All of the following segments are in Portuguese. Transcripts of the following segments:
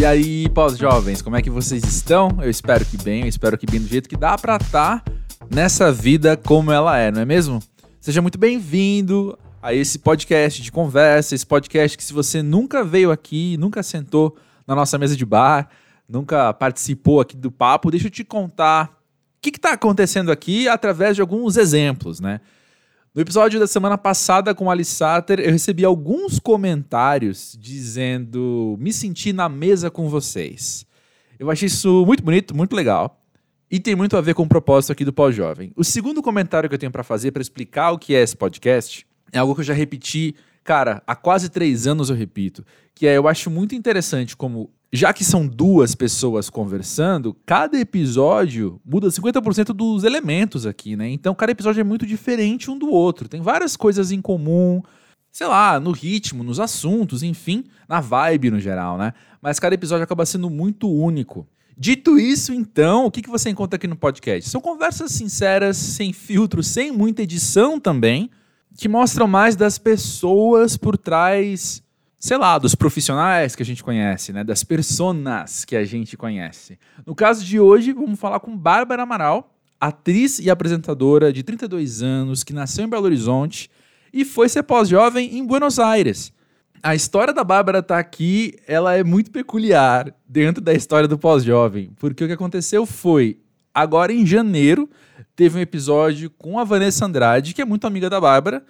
E aí, pós-jovens, como é que vocês estão? Eu espero que bem, eu espero que bem do jeito que dá pra estar tá nessa vida como ela é, não é mesmo? Seja muito bem-vindo a esse podcast de conversa, esse podcast que se você nunca veio aqui, nunca sentou na nossa mesa de bar, nunca participou aqui do papo, deixa eu te contar o que está acontecendo aqui através de alguns exemplos, né? No episódio da semana passada com Alice Satter, eu recebi alguns comentários dizendo me senti na mesa com vocês. Eu achei isso muito bonito, muito legal. E tem muito a ver com o propósito aqui do Pós-Jovem. O segundo comentário que eu tenho para fazer para explicar o que é esse podcast é algo que eu já repeti, cara, há quase três anos eu repito, que é eu acho muito interessante como já que são duas pessoas conversando, cada episódio muda 50% dos elementos aqui, né? Então cada episódio é muito diferente um do outro. Tem várias coisas em comum, sei lá, no ritmo, nos assuntos, enfim, na vibe no geral, né? Mas cada episódio acaba sendo muito único. Dito isso, então, o que, que você encontra aqui no podcast? São conversas sinceras, sem filtro, sem muita edição também, que mostram mais das pessoas por trás sei lá, dos profissionais que a gente conhece, né? Das personas que a gente conhece. No caso de hoje, vamos falar com Bárbara Amaral, atriz e apresentadora de 32 anos, que nasceu em Belo Horizonte e foi ser pós-jovem em Buenos Aires. A história da Bárbara tá aqui, ela é muito peculiar dentro da história do pós-jovem, porque o que aconteceu foi, agora em janeiro, teve um episódio com a Vanessa Andrade, que é muito amiga da Bárbara,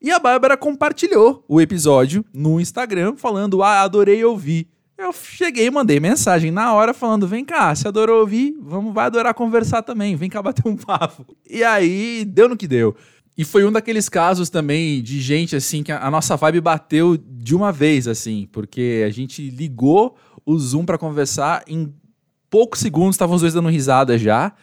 e a Bárbara compartilhou o episódio no Instagram, falando: Ah, adorei ouvir. Eu cheguei e mandei mensagem na hora falando: vem cá, se adorou ouvir, vamos, vai adorar conversar também, vem cá bater um papo. E aí, deu no que deu. E foi um daqueles casos também de gente assim que a nossa vibe bateu de uma vez, assim, porque a gente ligou o Zoom para conversar, em poucos segundos estavam os dois dando risada já.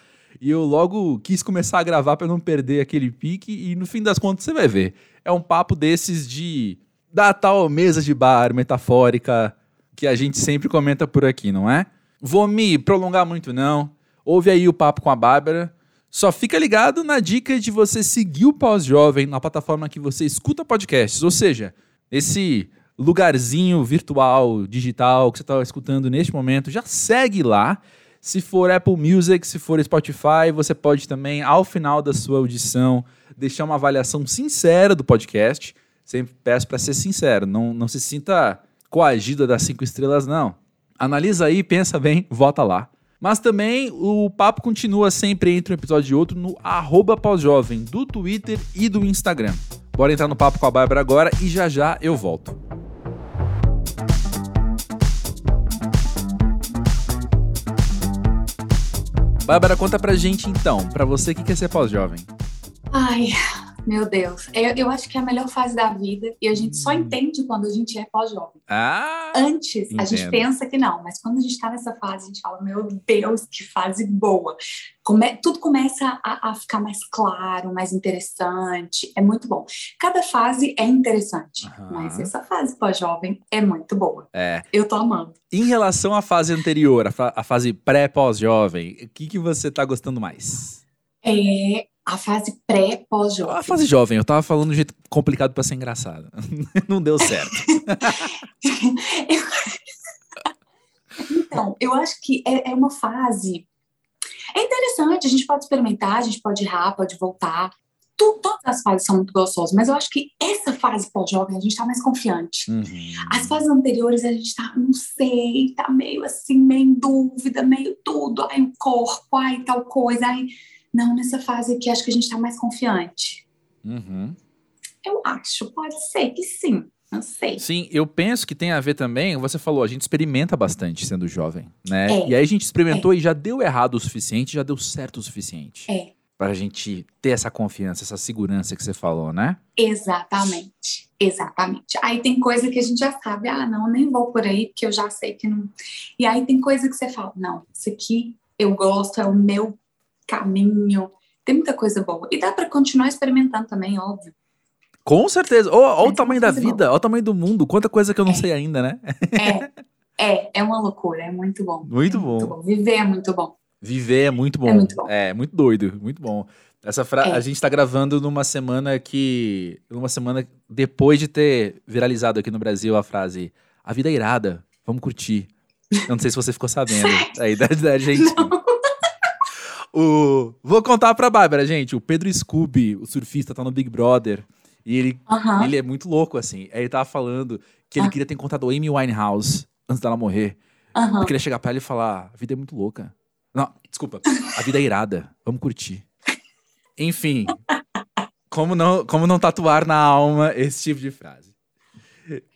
E eu logo quis começar a gravar para não perder aquele pique, e no fim das contas você vai ver é um papo desses de da tal mesa de bar metafórica que a gente sempre comenta por aqui, não é? Vou me prolongar muito não. Ouve aí o papo com a Bárbara. Só fica ligado na dica de você seguir o Pós-Jovem na plataforma que você escuta podcasts, ou seja, esse lugarzinho virtual, digital que você está escutando neste momento, já segue lá. Se for Apple Music, se for Spotify, você pode também, ao final da sua audição, deixar uma avaliação sincera do podcast. Sempre peço para ser sincero, não, não se sinta coagido a dar cinco estrelas, não. Analisa aí, pensa bem, vota lá. Mas também o papo continua sempre entre um episódio e outro no arroba pós-jovem do Twitter e do Instagram. Bora entrar no papo com a Bárbara agora e já já eu volto. Bárbara, conta pra gente então, pra você que quer ser pós-jovem. Ai, meu Deus. Eu, eu, acho que é a melhor fase da vida e a gente só hum. entende quando a gente é pós-jovem. Ah, Antes, entendo. a gente pensa que não, mas quando a gente está nessa fase, a gente fala: Meu Deus, que fase boa. Come, tudo começa a, a, ficar mais claro, mais interessante. É muito bom. Cada fase é interessante, uhum. mas essa fase pós-jovem é muito boa. É. Eu tô amando. Em relação à fase anterior, a, fa a fase pré-pós-jovem, o que, que você tá gostando mais? É, a fase pré-pós-jovem. A fase jovem, eu tava falando de um jeito complicado para ser engraçado. Não deu certo. então, eu acho que é, é, uma fase. É interessante, a gente pode experimentar, a gente pode errar, pode voltar. Tu, todas as fases são muito gostosas, mas eu acho que essa fase pós-jovem a gente tá mais confiante. Uhum. As fases anteriores a gente tá, não sei, tá meio assim, meio em dúvida, meio tudo. Ai, o corpo, ai, tal coisa, ai não, nessa fase aqui acho que a gente está mais confiante. Uhum. Eu acho, pode ser que sim. Não sei. Sim, eu penso que tem a ver também. Você falou, a gente experimenta bastante sendo jovem, né? É, e aí a gente experimentou é. e já deu errado o suficiente, já deu certo o suficiente. É. Pra gente ter essa confiança, essa segurança que você falou, né? Exatamente. Exatamente. Aí tem coisa que a gente já sabe, ah, não, nem vou por aí, porque eu já sei que não. E aí tem coisa que você fala, não, isso aqui eu gosto, é o meu caminho. Tem muita coisa boa. E dá para continuar experimentando também, óbvio. Com certeza. Olha o tamanho da vida, olha o tamanho do mundo. Quanta coisa que eu não é. sei ainda, né? É, é, é uma loucura. É muito bom. Muito, é bom. muito bom. Viver é muito bom. Viver é muito bom. É muito bom. É, muito doido, muito bom. Essa fra... É. A gente está gravando numa semana que. Numa semana depois de ter viralizado aqui no Brasil a frase A vida é irada, vamos curtir. Eu não sei se você ficou sabendo aí da, da Argentina. O... Vou contar pra Bárbara, gente. O Pedro Scooby, o surfista, tá no Big Brother. E ele, ele é muito louco, assim. Aí ele tava falando que ele Ah. queria ter encontrado Amy Winehouse antes dela morrer. Aham. Eu queria chegar pra ela e falar: a vida é muito louca. Não, desculpa. A vida é irada. Vamos curtir. Enfim. Como não, como não tatuar na alma esse tipo de frase?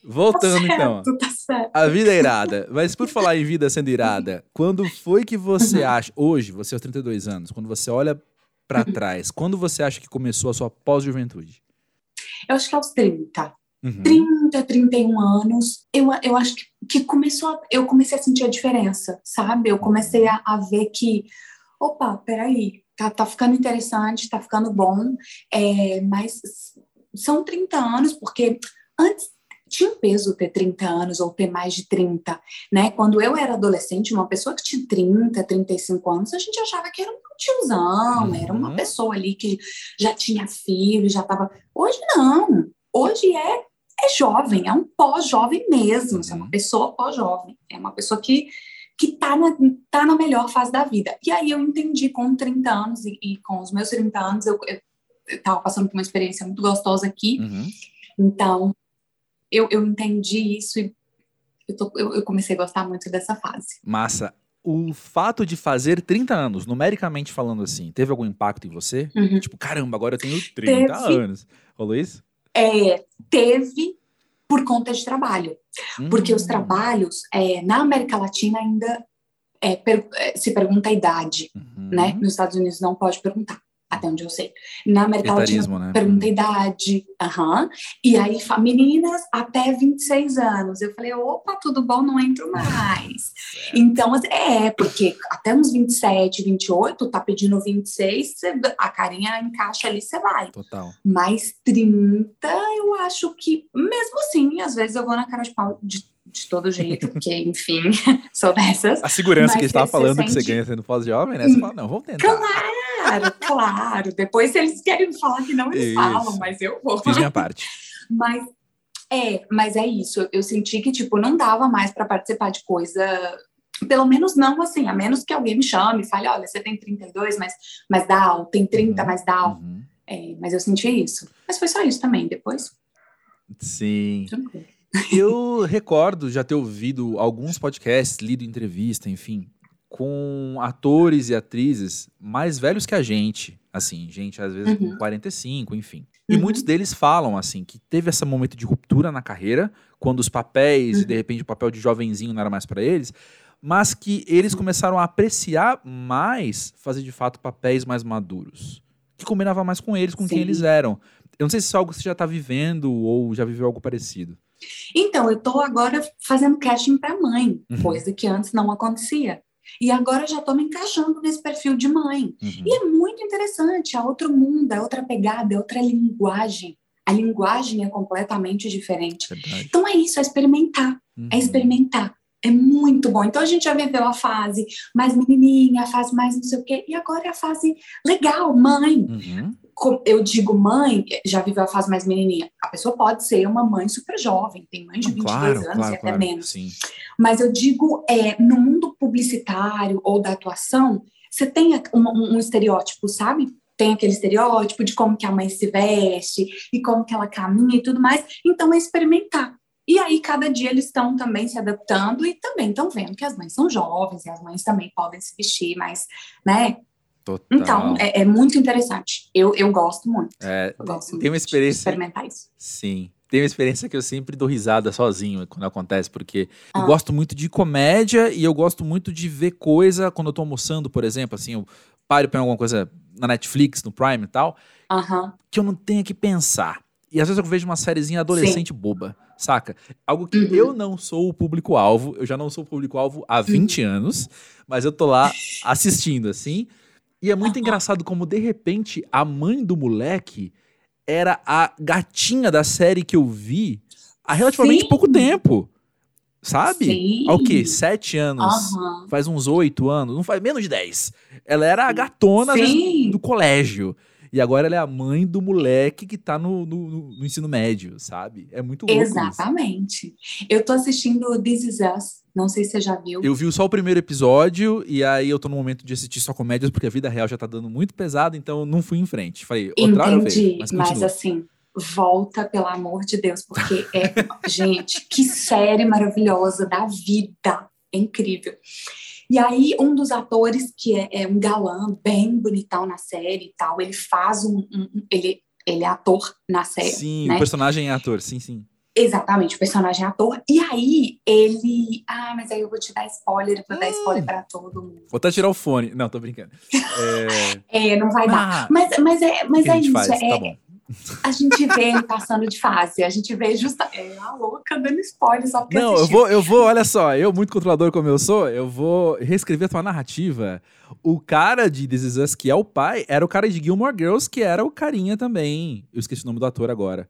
Voltando então. Certo, tá certo. A vida é irada. Mas por falar em vida sendo irada, quando foi que você acha, hoje, você aos 32 anos, quando você olha pra trás, quando você acha que começou a sua pós-juventude? Eu acho que aos 30. Uhum. 30, 31 anos, eu, eu acho que, que começou, a- eu comecei a sentir a diferença, sabe? Eu comecei a, a ver que, opa, peraí, tá, tá ficando interessante, tá ficando bom, é, mas são 30 anos, porque antes tinha um peso ter 30 anos ou ter mais de 30, né? Quando eu era adolescente, uma pessoa que tinha 30, 35 anos, a gente achava que era um tiozão, era uma Uhum. pessoa ali que já tinha filho, já tava... Hoje não, hoje é é jovem, é um pós-jovem mesmo, é uma Uhum. pessoa pós-jovem, é uma pessoa que que tá na, tá na melhor fase da vida. E aí eu entendi com 30 anos e, e com os meus 30 anos eu, eu, eu tava passando por uma experiência muito gostosa aqui, Uhum. então eu, eu entendi isso e eu, tô- eu- eu comecei a gostar muito dessa fase. Massa. O fato de fazer 30 anos, numericamente falando assim, teve algum impacto em você? Uhum. Tipo, caramba, agora eu tenho 30 Teve. anos. Rolou isso? É, teve por conta de trabalho. Porque os Hum. trabalhos, é, na América Latina, ainda é, per- é, se pergunta a idade, Uhum. né? Nos Estados Unidos não pode perguntar, até onde eu sei. Na América Latina, né? pergunta a idade. aham. E aí, meninas até 26 anos. Eu falei, opa, tudo bom, não entro mais. Então, assim, é, porque até uns 27, 28, tá pedindo 26, você- a carinha encaixa ali, você vai. Total. Mas 30, eu acho que, mesmo assim, às vezes eu vou na cara de pau de, de todo jeito, porque, enfim, sou dessas. A segurança Mas que a gente tava falando que você sente- ganha sendo pós-jovem, né? Você fala, não, vamos tentar. Claro, claro. Depois, se eles querem falar que não, eles Isso. falam, mas eu vou. Fiz minha parte. Mas é, mas é isso. Eu, eu senti que, tipo, não dava mais para participar de coisa. Pelo menos não assim, a menos que alguém me chame e fale, olha, você tem 32, mas, mas dá, tem 30, Uhum. mas dá. Uhum. É, mas eu senti isso. Mas foi só isso também, depois, Sim. tranquilo. Eu recordo já ter ouvido alguns podcasts, lido entrevista, enfim, com atores e atrizes mais velhos que a gente. Assim, gente, às vezes Uhum. com 45, enfim. E Uhum. muitos deles falam, assim, que teve esse momento de ruptura na carreira, quando os papéis, e Uhum. de repente o papel de jovenzinho não era mais pra eles, mas que eles começaram a apreciar mais fazer de fato papéis mais maduros. Que combinava mais com eles, com quem Sim. eles eram. Eu não sei se isso é algo que você já tá vivendo ou já viveu algo parecido. Então, eu tô agora fazendo casting para mãe, Uhum. coisa que antes não acontecia. E agora já tô me encaixando nesse perfil de mãe. Uhum. E é muito interessante, é outro mundo, é outra pegada, é outra linguagem. A linguagem é completamente diferente. Verdade. Então é isso, é experimentar, Uhum. é experimentar. É muito bom. Então a gente já viveu a fase mais menininha, a fase mais não sei o quê, e agora é a fase legal, mãe. Uhum. Eu digo mãe, já viveu a fase mais menininha. A pessoa pode ser uma mãe super jovem, tem mãe de Não, 22 claro, anos claro, e até claro. menos. Sim. Mas eu digo, é, no mundo publicitário ou da atuação, você tem um, um- estereótipo, sabe? Tem aquele estereótipo de como que a mãe se veste e como que ela caminha e tudo mais. Então é experimentar. E aí, cada dia eles estão também se adaptando e também estão vendo que as mães são jovens e as mães também podem se vestir, mas, né? Total. Então, é, é muito interessante. Eu, eu gosto muito. É, Eu gosto tem muito uma de experiência. experimentar isso. Sim. Tem uma experiência que eu sempre dou risada sozinho quando acontece, porque eu Ah. gosto muito de comédia e eu gosto muito de ver coisa quando eu tô almoçando, por exemplo, assim, eu paro ponho alguma coisa na Netflix, no Prime e tal, Aham. que eu não tenho que pensar. E às vezes eu vejo uma sériezinha adolescente boba, saca? Algo que Uhum. eu não sou o público-alvo, eu já não sou o público-alvo há 20 anos, mas eu tô lá assistindo, assim. E é muito Aham. engraçado como, de repente, a mãe do moleque era a gatinha da série que eu vi há relativamente Sim. pouco tempo. Sabe? Sim. Há o quê? Sete anos? Aham. Faz uns oito anos? Não faz menos de dez. Ela era a gatona do colégio. E agora ela é a mãe do moleque que tá no, no, no ensino médio, sabe? É muito louco Exatamente. Isso. Eu tô assistindo This Is Us, não sei se você já viu. Eu vi só o primeiro episódio e aí eu tô no momento de assistir só comédias porque a vida real já tá dando muito pesado, então eu não fui em frente. Falei, outra Entendi, hora mas, mas assim, volta, pelo amor de Deus, porque é, gente, que série maravilhosa da vida. É incrível. E aí, um dos atores, que é, é, um galã, bem bonitão na série e tal, ele faz um. um ele, ele é ator na série. Sim, né? o personagem é ator, sim, sim. Exatamente, o personagem é ator. E aí, ele. Ah, mas aí eu vou te dar spoiler, vou hum. dar spoiler pra todo mundo. Vou até tirar o fone. Não, tô brincando. É, é não vai ah, dar. Mas, mas é, mas é isso. Faz? É, tá bom a gente vê ele passando de fase, a gente vê justa é a louca dando spoiler só porque Não, assistiu. eu vou, eu vou, olha só, eu muito controlador como eu sou, eu vou reescrever a tua narrativa. O cara de This Is Us, que é o pai, era o cara de Gilmore Girls, que era o carinha também. Eu esqueci o nome do ator agora.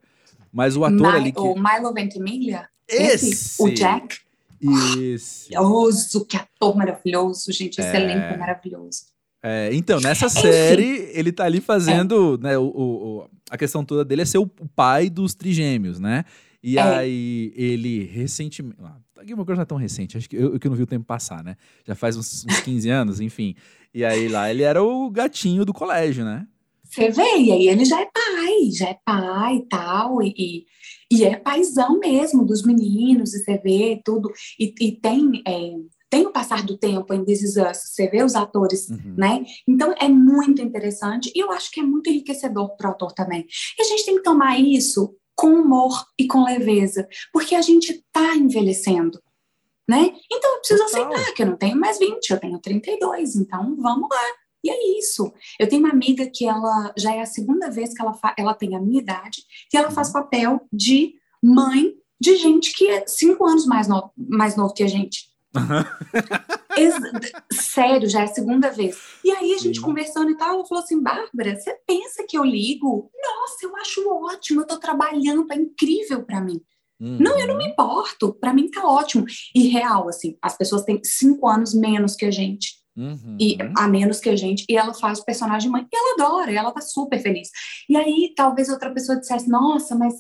Mas o ator My, ali que... O Milo Ventimiglia? Esse. esse? O Jack? Isso. Maravilhoso, que ator maravilhoso, gente. Esse é... elenco é maravilhoso. É, então, nessa série, ele tá ali fazendo, é. né, o, o, a questão toda dele é ser o pai dos trigêmeos, né? E é. aí ele recentemente. Ah, uma coisa não é tão recente, acho que eu, que não vi o tempo passar, né? Já faz uns, uns 15 anos, enfim. E aí lá ele era o gatinho do colégio, né? Você vê, e aí ele já é pai, já é pai e tal, e, e é paizão mesmo dos meninos, e você vê tudo. E, e tem é, tem o passar do tempo em This Is Us, você vê os atores, uhum. né? Então é muito interessante e eu acho que é muito enriquecedor para o autor também. E a gente tem que tomar isso com humor e com leveza, porque a gente está envelhecendo, né? Então eu preciso Total. aceitar que eu não tenho mais 20, eu tenho 32, então vamos lá. E é isso. Eu tenho uma amiga que ela já é a segunda vez que ela, ela tem a minha idade e ela faz uhum. papel de mãe de gente que é cinco anos mais, no, mais novo que a gente. Sério, já é a segunda vez. E aí a gente Sim. conversando e tal, ela falou assim: Bárbara, você pensa que eu ligo? Nossa, eu acho ótimo, eu tô trabalhando, é incrível para mim. Uhum. Não, eu não me importo, para mim tá ótimo. E real, assim, as pessoas têm cinco anos menos que a gente. Uhum. E a menos que a gente, e ela faz o personagem mãe, e ela adora, ela tá super feliz. E aí, talvez outra pessoa dissesse, nossa, mas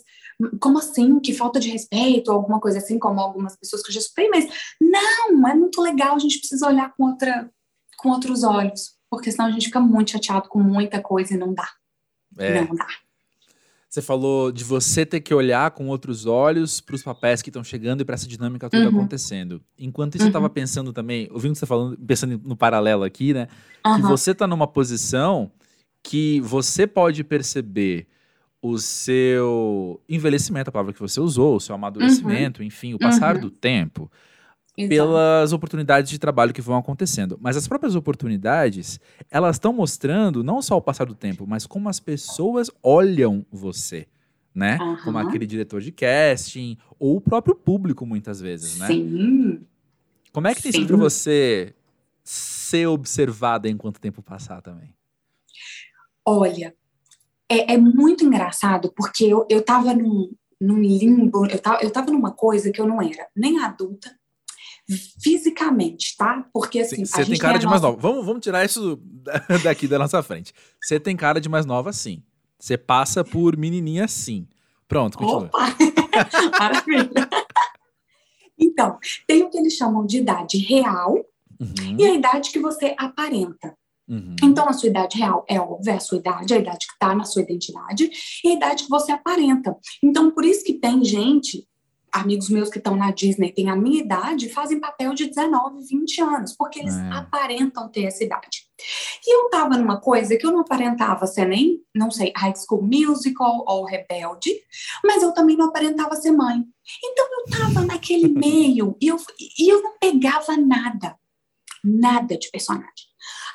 como assim? Que falta de respeito, ou alguma coisa assim, como algumas pessoas que eu já escutei, mas não, é muito legal, a gente precisa olhar com, outra, com outros olhos, porque senão a gente fica muito chateado com muita coisa e não dá. É. Não dá. Você falou de você ter que olhar com outros olhos para os papéis que estão chegando e para essa dinâmica toda uhum. acontecendo. Enquanto isso, uhum. eu estava pensando também, ouvindo você falando, pensando no paralelo aqui, né? Uhum. Que você está numa posição que você pode perceber o seu envelhecimento, a palavra que você usou, o seu amadurecimento, uhum. enfim, o passar uhum. do tempo, Exato. pelas oportunidades de trabalho que vão acontecendo. Mas as próprias oportunidades, elas estão mostrando não só o passar do tempo, mas como as pessoas olham você. Né? Uhum. Como aquele diretor de casting, ou o próprio público, muitas vezes, né? Sim. Como é que tem sido para você ser observada enquanto o tempo passar também? Olha, é, é muito engraçado, porque eu, eu tava num, num limbo, eu tava, eu tava numa coisa que eu não era nem adulta, fisicamente, tá? Porque assim. Você tem cara de mais nova. Vamos, vamos tirar isso daqui da nossa frente. Você tem cara de mais nova, sim. Você passa por menininha, sim. Pronto, continua. Opa! Maravilha. Então, tem o que eles chamam de idade real uhum. e a idade que você aparenta. Uhum. Então, a sua idade real é óbvia, é a sua idade, a idade que está na sua identidade e a idade que você aparenta. Então, por isso que tem gente, amigos meus que estão na Disney, têm a minha idade, fazem papel de 19, 20 anos, porque eles é. aparentam ter essa idade. E eu estava numa coisa que eu não aparentava ser nem, não sei, High School Musical ou Rebelde, mas eu também não aparentava ser mãe. Então, eu estava naquele meio e eu, e eu não pegava nada, nada de personagem.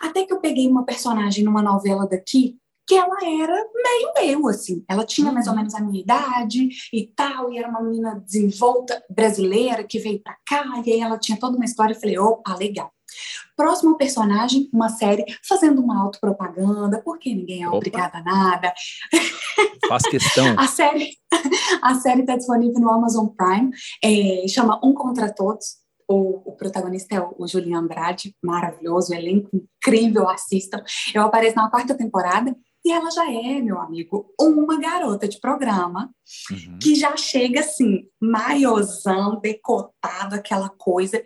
Até que eu peguei uma personagem numa novela daqui que ela era meio eu, assim. Ela tinha mais ou uhum. menos a minha idade e tal, e era uma menina desenvolta brasileira que veio pra cá, e aí ela tinha toda uma história. Eu falei, opa, legal. Próximo personagem, uma série fazendo uma autopropaganda, porque ninguém é Opa. obrigada a nada. Faz questão. a série a série está disponível no Amazon Prime, é, chama Um Contra Todos. O, o, protagonista é o, o Julian Andrade, maravilhoso, elenco incrível, assistam. Eu apareço na quarta temporada E ela já é, meu amigo, uma garota de programa Uhum. que já chega assim, maiozão, decotado, aquela coisa.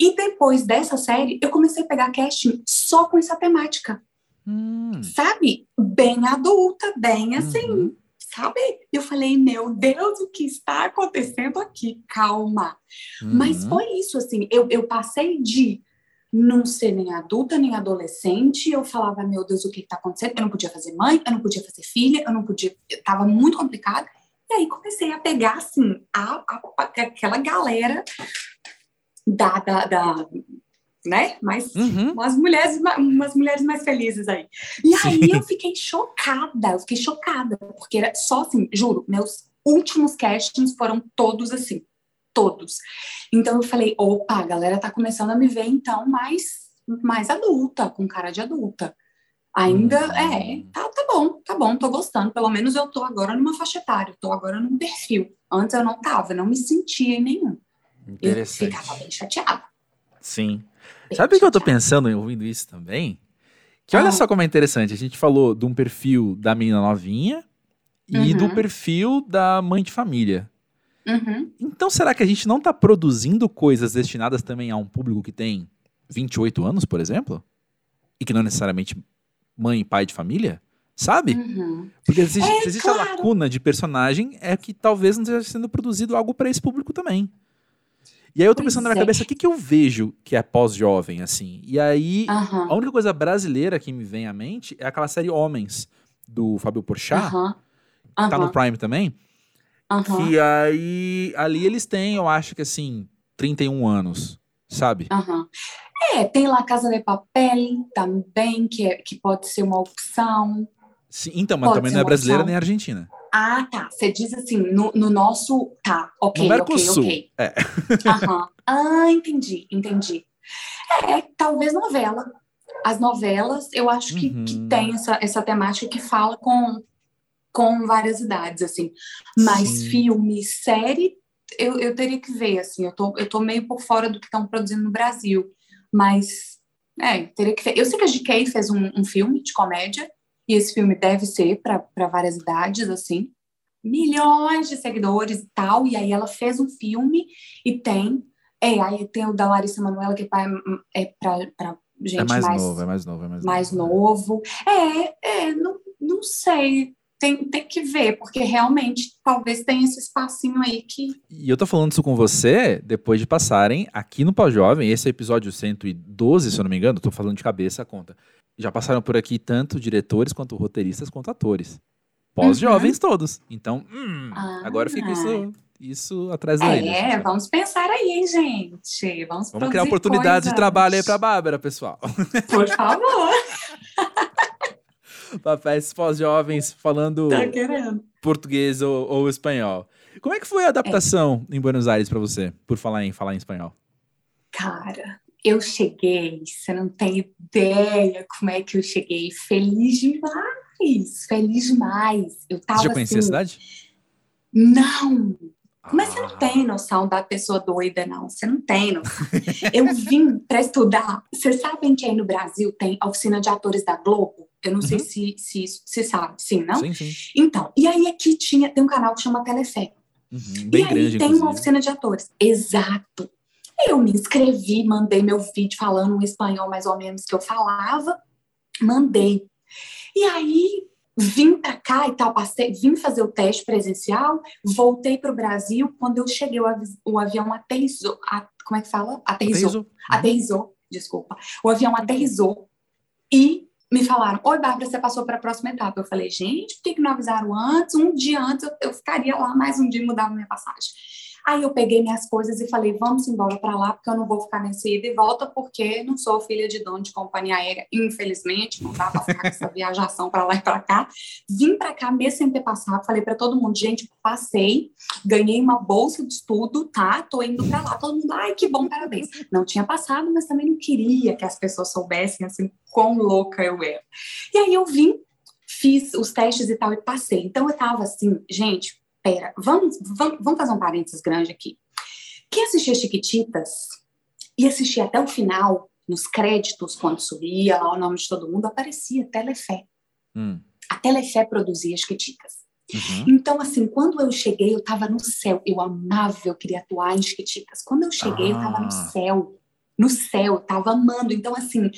E depois dessa série, eu comecei a pegar casting só com essa temática, Hum. sabe? Bem adulta, bem assim, Uhum. Sabe? Eu falei, meu Deus, o que está acontecendo aqui? Calma. Mas Uhum. foi isso, assim, eu, eu passei de não ser nem adulta, nem adolescente, eu falava, meu Deus, o que está acontecendo? Eu não podia fazer mãe, eu não podia fazer filha, eu não podia, estava muito complicado. E aí comecei a pegar, assim, a, a- a- aquela galera da, da, da né, mais Uhum. umas mulheres, ma- umas mulheres mais felizes aí. E aí Sim. eu fiquei chocada, eu fiquei chocada, porque era só assim, juro, meus últimos castings foram todos assim, todos. Então eu falei, opa, a galera tá começando a me ver então mais, mais adulta, com cara de adulta. Ainda Hum. é, tá, tá bom, tá bom, tô gostando. Pelo menos eu tô agora numa faixa etária, tô agora num perfil. Antes eu não tava, eu não me sentia em nenhum. Eu Interessante. ficava bem chateada. Sim. Sabe o que eu tô pensando em ouvindo isso também? Que olha Ah. só como é interessante. A gente falou de um perfil da menina novinha e Uhum. do perfil da mãe de família. Uhum. Então será que a gente não tá produzindo coisas destinadas também a um público que tem 28 anos, por exemplo? E que não é necessariamente mãe e pai de família? Sabe? Uhum. Porque existe, É, se existe a claro. lacuna de personagem, é que talvez não esteja sendo produzido algo para esse público também. E aí eu tô Pois pensando na minha é. cabeça, o que, que eu vejo que é pós-jovem, assim? E aí, a única coisa brasileira que me vem à mente é aquela série Homens, do Fábio Porchat, que tá no. Prime também. Aham. Que aí, ali eles têm, eu acho que assim, 31 anos, sabe? Aham. É, tem lá Casa de Papel também, que, é, que pode ser uma opção. Sim, então, mas Pode também não é brasileira opção. nem argentina. Ah, tá. Você diz assim, no, no nosso. Tá, ok, No ok, ok. É. Aham. Ah, entendi, entendi. É, talvez novela. As novelas, eu acho que, que Uhum. tem essa, essa temática que fala com, com várias idades, assim. Mas Sim. filme, série, eu, eu teria que ver, assim. Eu tô, eu tô meio por fora do que estão produzindo no Brasil. Mas, é, teria que ver. Eu sei que a GK fez um, um filme de comédia, e esse filme deve ser para várias idades, assim. Milhões de seguidores e tal. E aí ela fez um filme e tem. É, aí tem o da Larissa Manoela, que é é pra gente é mais, mais, novo, é mais novo, é mais, mais novo. novo. É, é, não, não sei. Tem, tem que ver, porque realmente talvez tenha esse espacinho aí que. E eu tô falando isso com você depois de passarem aqui no Pós-Jovem, esse é episódio 112, se eu não me engano, tô falando de cabeça a conta. Já passaram por aqui tanto diretores, quanto roteiristas, quanto atores. Pós-jovens todos. Então, hum, Ah. agora fica isso, isso atrás da orelha. É, vamos pensar aí, hein, gente. Vamos, Vamos criar oportunidades de coisas. trabalho aí pra Bárbara, pessoal. Por favor, Papéis pós-jovens falando tá português ou, ou espanhol. Como é que foi a adaptação em Buenos Aires pra você, por falar em falar em espanhol? Cara, eu cheguei, você não tem ideia como é que eu cheguei. Feliz demais, feliz demais. Eu tava Você já conhecia assim, a cidade? Não, mas você Ah. não tem noção da pessoa doida, não. Você não tem noção. Eu vim para estudar. Vocês sabem que aí no Brasil tem a oficina de atores da Globo? Eu não sei Uhum. se, se isso se sabe, sim, não? Sim, sim. Então, e aí aqui tinha, tem um canal que chama Telefé. Uhum, e aí grande, tem inclusive. uma oficina de atores. Exato. Eu me inscrevi, mandei meu vídeo falando um espanhol mais ou menos que eu falava, mandei. E aí vim para cá e tal, passei, vim fazer o teste presencial, voltei para o Brasil. Quando eu cheguei, o, avi- o avião aterrissou. a- como é que fala? Aterrissou. Aterrissou. Aterrissou, desculpa. O avião aterrissou e me falaram: Oi, Bárbara, você passou para a próxima etapa. Eu falei: Gente, por que, que não avisaram antes? Um dia antes eu, eu ficaria lá mais um dia e mudava minha passagem. Aí eu peguei minhas coisas e falei: Vamos embora para lá, porque eu não vou ficar nesse ida e volta, porque não sou filha de dono de companhia aérea, infelizmente. Não dá para ficar com essa viajação para lá e para cá. Vim para cá mesmo sem ter passado. Falei para todo mundo: Gente, passei, ganhei uma bolsa de estudo, tá? Tô indo para lá. Todo mundo: Ai, que bom, parabéns. Não tinha passado, mas também não queria que as pessoas soubessem assim quão louca eu era. E aí eu vim, fiz os testes e tal e passei. Então eu tava assim, gente, pera, vamos, vamos, vamos fazer um parênteses grande aqui. Quem assistia Chiquititas e assistia até o final, nos créditos, quando subia lá o nome de todo mundo, aparecia Telefé. Hum. a Telefé produzia as Chiquititas. Uhum. Então, assim, quando eu cheguei, eu estava no céu. Eu amava, eu queria atuar em Chiquititas. Quando eu cheguei, ah. eu estava no céu no céu, estava amando. Então, assim,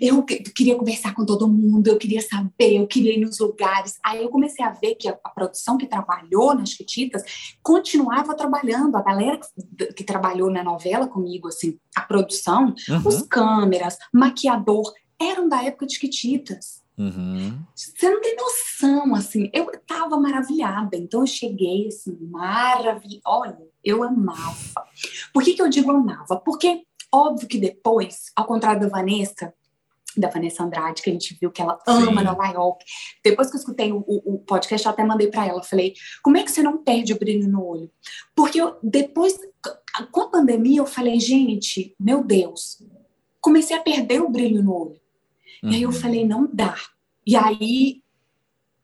eu queria conversar com todo mundo, eu queria saber, eu queria ir nos lugares. Aí eu comecei a ver que a, a produção que trabalhou nas Quititas continuava trabalhando. A galera que, que, trabalhou na novela comigo, assim, a produção, uhum. os câmeras, maquiador, eram da época de Quititas. Uhum. Você não tem noção, assim, eu estava maravilhada. Então eu cheguei, assim, maravilhosa. Olha, eu amava. Por que, que eu digo amava? Porque Óbvio que depois, ao contrário da Vanessa, da Vanessa Andrade, que a gente viu que ela ama Sim. Nova York. Depois que eu escutei o, o, o podcast, eu até mandei para ela. Falei, como é que você não perde o brilho no olho? Porque eu, depois, com a pandemia, eu falei, gente, meu Deus, comecei a perder o brilho no olho. Uhum. E aí eu uhum. falei, não dá. E aí,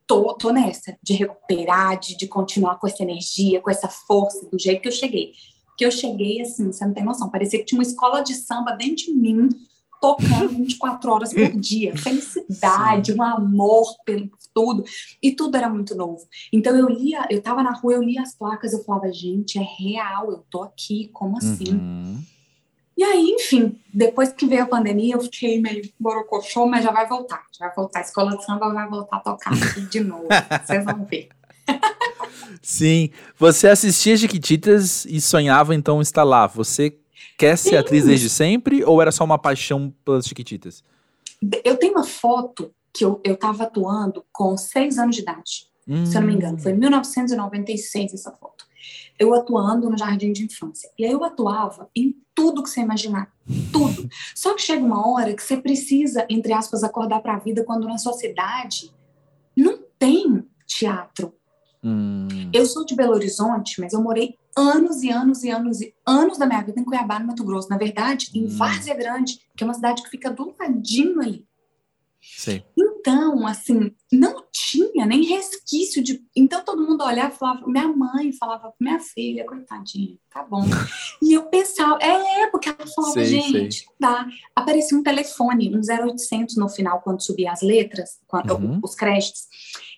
tô, tô nessa, de recuperar, de, de continuar com essa energia, com essa força, do jeito que eu cheguei que eu cheguei assim, você não tem noção, parecia que tinha uma escola de samba dentro de mim, tocando 24 horas por dia. Felicidade, Sim. um amor pelo tudo. E tudo era muito novo. Então eu lia, eu tava na rua, eu lia as placas, eu falava, gente, é real, eu tô aqui, como assim? Uhum. E aí, enfim, depois que veio a pandemia, eu fiquei meio borocochô, mas já vai voltar, já vai voltar. A escola de samba vai voltar a tocar aqui de novo. Vocês vão ver. Sim. Você assistia Chiquititas e sonhava então estar lá. Você quer ser Sim. atriz desde sempre ou era só uma paixão pelas Chiquititas? Eu tenho uma foto que eu, eu tava atuando com seis anos de idade, hum. se eu não me engano. Foi em 1996 essa foto. Eu atuando no jardim de infância. E aí eu atuava em tudo que você imaginar. Tudo. Só que chega uma hora que você precisa, entre aspas, acordar para a vida quando na sua cidade não tem teatro Hum. Eu sou de Belo Horizonte, mas eu morei anos e anos e anos e anos da minha vida em Cuiabá, no Mato Grosso. Na verdade, em hum. Várzea Grande, que é uma cidade que fica do ladinho ali. Sim. Então, assim, não tinha nem resquício de. Então todo mundo olhava e falava, minha mãe falava, minha filha, coitadinha, tá bom. e eu pensava, é, porque ela falava, sei, gente, sei. dá. Aparecia um telefone, um 0800 no final, quando subia as letras, quando, uhum. os créditos.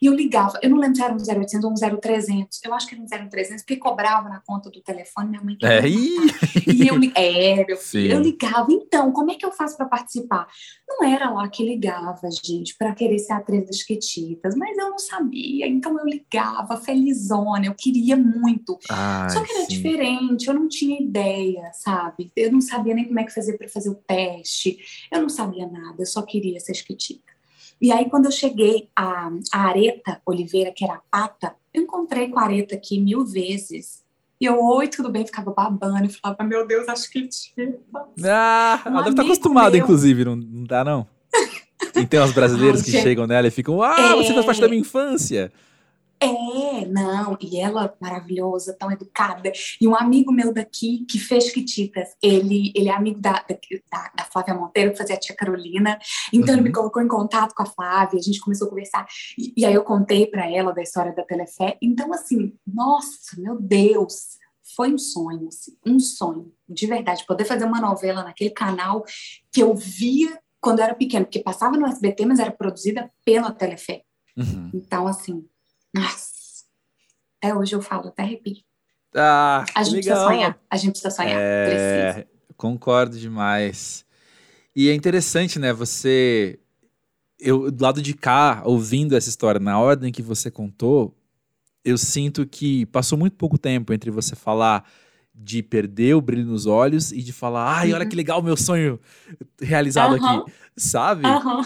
E eu ligava, eu não lembro se era um 0800 ou um 0300, eu acho que era um 0300, porque cobrava na conta do telefone, minha mãe. É, e eu, é, meu filho, eu ligava, então, como é que eu faço para participar? Não era lá que ligava, gente, para querer ser atriz das Quetitas, mas eu não sabia, então eu ligava felizona, eu queria muito. Ai, Só que era sim. diferente, eu não tinha ideia, sabe? Eu não sabia nem como é que fazer para fazer o teste, eu não sabia nada, eu só queria ser esquetita. E aí, quando eu cheguei a, a Areta Oliveira, que era a pata, eu encontrei com a Areta aqui mil vezes. E eu, oi, tudo bem? Ficava babando. e falava, meu Deus, acho que tinha. Ah, um ela deve estar acostumada, meu. inclusive, não, não dá, não? E tem uns brasileiros Ai, que gente... chegam nela e ficam, ah, é... você faz parte da minha infância. É, não, e ela maravilhosa, tão educada. E um amigo meu daqui que fez Quititas, ele, ele é amigo da, da, da Flávia Monteiro, que fazia a tia Carolina. Então uhum. ele me uhum. colocou em contato com a Flávia, a gente começou a conversar. E, e aí eu contei para ela da história da Telefé. Então, assim, nossa, meu Deus, foi um sonho, assim, um sonho, de verdade, poder fazer uma novela naquele canal que eu via quando eu era pequeno, porque passava no SBT, mas era produzida pela Telefé. Uhum. Então, assim, nossa, até hoje eu falo, até arrepio. Ah, a gente legal. precisa sonhar, a gente precisa sonhar, é, precisa. Concordo demais. E é interessante, né, você... Eu, do lado de cá, ouvindo essa história, na ordem que você contou, eu sinto que passou muito pouco tempo entre você falar de perder o brilho nos olhos e de falar, ai, olha que legal o meu sonho realizado uhum. aqui, sabe? Uhum.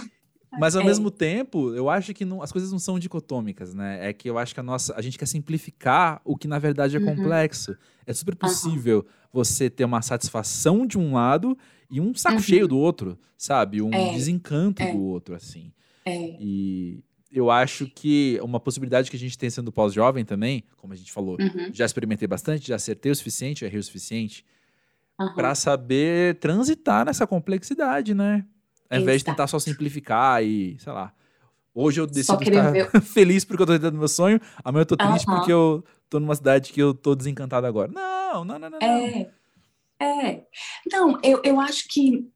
Mas ao é. mesmo tempo, eu acho que não, as coisas não são dicotômicas, né? É que eu acho que a nossa, a gente quer simplificar o que na verdade é uhum. complexo. É super possível uhum. você ter uma satisfação de um lado e um saco uhum. cheio do outro, sabe? Um é. desencanto é. do outro, assim. É. E eu acho que uma possibilidade que a gente tem sendo pós-jovem também, como a gente falou, uhum. já experimentei bastante, já acertei o suficiente, errei o suficiente, para saber transitar nessa complexidade, né? Ao invés de tentar só simplificar e, sei lá. Hoje eu decido estar ver... feliz porque eu tô tentando meu sonho, amanhã eu tô triste porque eu tô numa cidade que eu tô desencantado agora. Não, não, não, não. É. É. Não, eu, eu acho que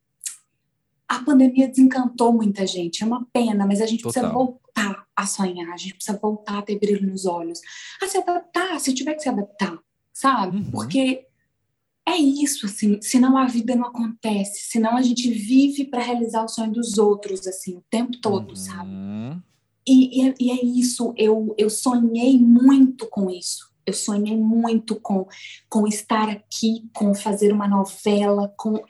a pandemia desencantou muita gente, é uma pena, mas a gente Total. precisa voltar a sonhar, a gente precisa voltar a ter brilho nos olhos, a se adaptar, se tiver que se adaptar, sabe? Uhum. Porque é isso, assim, senão a vida não acontece, senão a gente vive para realizar o sonho dos outros, assim, o tempo todo, sabe? Uhum. E, e é- e é isso, eu, eu sonhei muito com isso. Eu sonhei muito com, com estar aqui, com fazer uma novela, com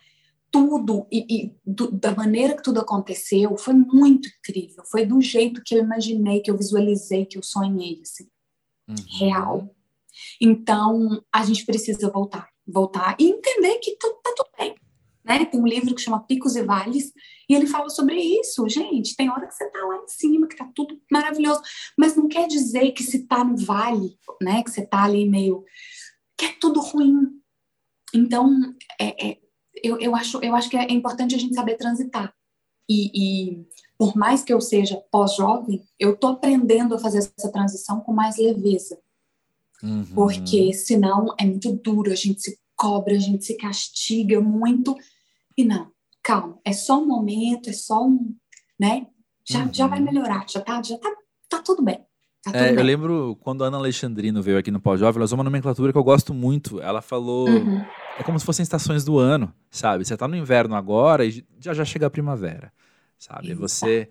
tudo. E, e do- da maneira que tudo aconteceu, foi muito incrível. Foi do jeito que eu imaginei, que eu visualizei, que eu sonhei, assim, Uhum. real. Então, a gente precisa voltar, voltar e entender que tu- tá tudo bem. Né? Tem um livro que chama Picos e Vales, e ele fala sobre isso. Gente, tem hora que você tá lá em cima, que tá tudo maravilhoso, mas não quer dizer que se tá no vale, né? Que você tá ali meio. que é tudo ruim. Então, é, é, eu, eu, acho, eu acho que é importante a gente saber transitar. E, e por mais que eu seja pós-jovem, eu tô aprendendo a fazer essa transição com mais leveza Uhum. porque senão é muito duro, a gente se cobra, a gente se castiga muito. E não, calma, é só um momento, é só um, né? Já, já vai Uhum. melhorar, já tá, já tá, tá tudo bem. Tá É, eu lembro quando a Ana Alexandrino veio aqui no Pós-Jovem, ela usou uma nomenclatura que eu gosto muito. Ela falou. Uhum. É como se fossem estações do ano, sabe? Você tá no inverno agora e já já chega a primavera, sabe? Exato. Você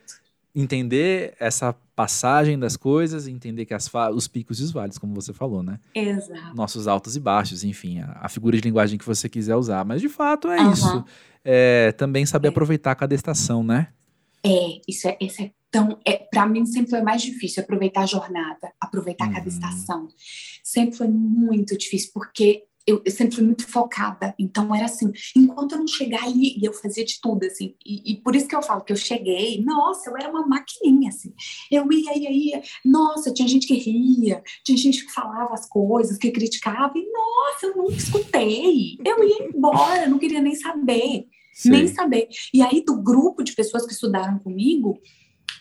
entender essa passagem das coisas, entender que as os picos e os vales, como você falou, né? Exato. Nossos altos e baixos, enfim, a, a figura de linguagem que você quiser usar. Mas de fato é Aham. isso. É, também saber É. aproveitar cada estação, né? É, isso é, isso é tão. É, para mim sempre foi mais difícil aproveitar a jornada, aproveitar cada Uhum. estação. Sempre foi muito difícil, porque eu, eu sempre fui muito focada. Então era assim, enquanto eu não chegar ali, e eu fazia de tudo, assim. E, e por isso que eu falo que eu cheguei, nossa, eu era uma maquininha, assim. Eu ia, ia, ia. Nossa, tinha gente que ria, tinha gente que falava as coisas, que criticava, e nossa, eu nunca escutei. Eu ia embora, não queria nem saber nem Sei. saber. E aí, do grupo de pessoas que estudaram comigo,